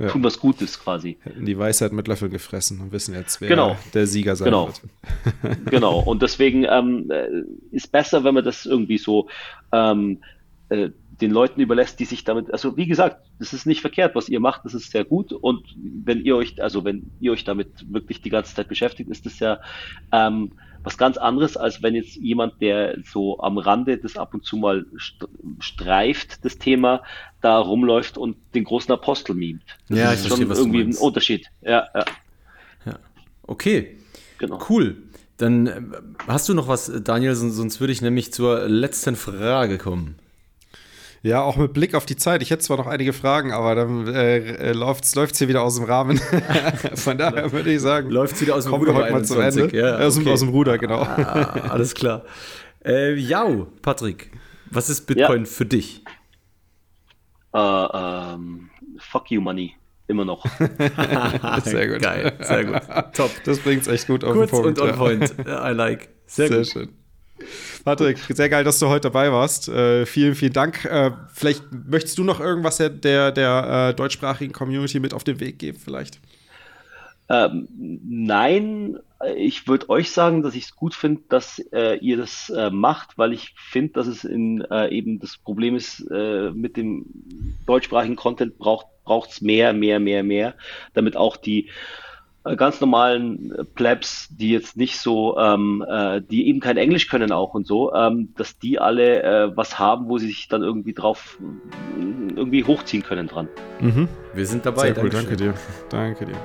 ja. tun was Gutes quasi. Hätten die Weisheit mit Löffeln gefressen und wissen jetzt, wer genau. der Sieger sein genau. wird. genau. Und deswegen ähm, äh, ist besser, wenn man das irgendwie so ähm, äh, den Leuten überlässt, die sich damit, also wie gesagt, das ist nicht verkehrt, was ihr macht, das ist sehr gut und wenn ihr euch, also wenn ihr euch damit wirklich die ganze Zeit beschäftigt, ist das ja ähm, was ganz anderes, als wenn jetzt jemand, der so am Rande das ab und zu mal streift, das Thema, da rumläuft und den großen Apostel mimt. Das ja, ist ich schon verstehe, irgendwie ein Unterschied. Ja, ja. ja. Okay. Genau. Cool. Dann äh, hast du noch was, Daniel, sonst würde ich nämlich zur letzten Frage kommen. Ja, auch mit Blick auf die Zeit. Ich hätte zwar noch einige Fragen, aber dann äh, läuft es hier wieder aus dem Rahmen. Von daher würde ich sagen, läuft es wieder aus dem Ruder heute mal zum Ende. Ja, okay. aus, dem, aus, dem, Ruder, genau. Ah, alles klar. Äh, ja, Patrick, was ist Bitcoin ja. für dich? Uh, um, fuck you money. Immer noch. sehr gut. Geil, sehr gut. Top. Das bringt es echt gut auf Kurz den Punkt. und on point. I like. Sehr, sehr schön. Patrick, sehr geil, dass du heute dabei warst. Äh, vielen, vielen Dank. Äh, vielleicht möchtest du noch irgendwas der, der, äh, deutschsprachigen Community mit auf den Weg geben, vielleicht? Ähm, nein, ich würde euch sagen, dass ich es gut finde, dass äh, ihr das äh, macht, weil ich finde, dass es in äh, eben das Problem ist, mit dem deutschsprachigen Content braucht es mehr, mehr, mehr, mehr, damit auch die ganz normalen Plebs, die jetzt nicht so, ähm, äh, die eben kein Englisch können auch und so, ähm, dass die alle äh, was haben, wo sie sich dann irgendwie drauf irgendwie hochziehen können dran. Mhm. Wir sind dabei. Sehr cool, danke dir. Danke dir.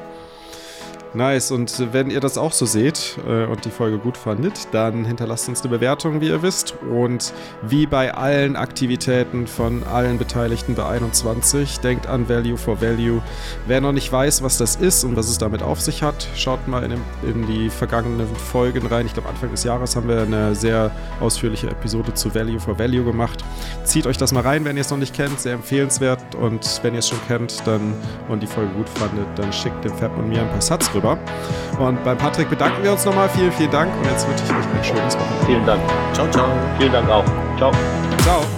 Nice. Und wenn ihr das auch so seht äh, und die Folge gut fandet, dann hinterlasst uns eine Bewertung, wie ihr wisst. Und wie bei allen Aktivitäten von allen Beteiligten bei 21, denkt an Value for Value. Wer noch nicht weiß, was das ist und was es damit auf sich hat, schaut mal in, dem, in die vergangenen Folgen rein. Ich glaube, Anfang des Jahres haben wir eine sehr ausführliche Episode zu Value for Value gemacht. Zieht euch das mal rein, wenn ihr es noch nicht kennt. Sehr empfehlenswert. Und wenn ihr es schon kennt dann und die Folge gut fandet, dann schickt dem Fab und mir ein paar Satz rüber rüber. Und beim Patrick bedanken wir uns nochmal. Vielen, vielen Dank. Und jetzt wünsche ich euch ein schönes Wochenende. Vielen Dank. Ciao, ciao. Vielen Dank auch. Ciao. Ciao.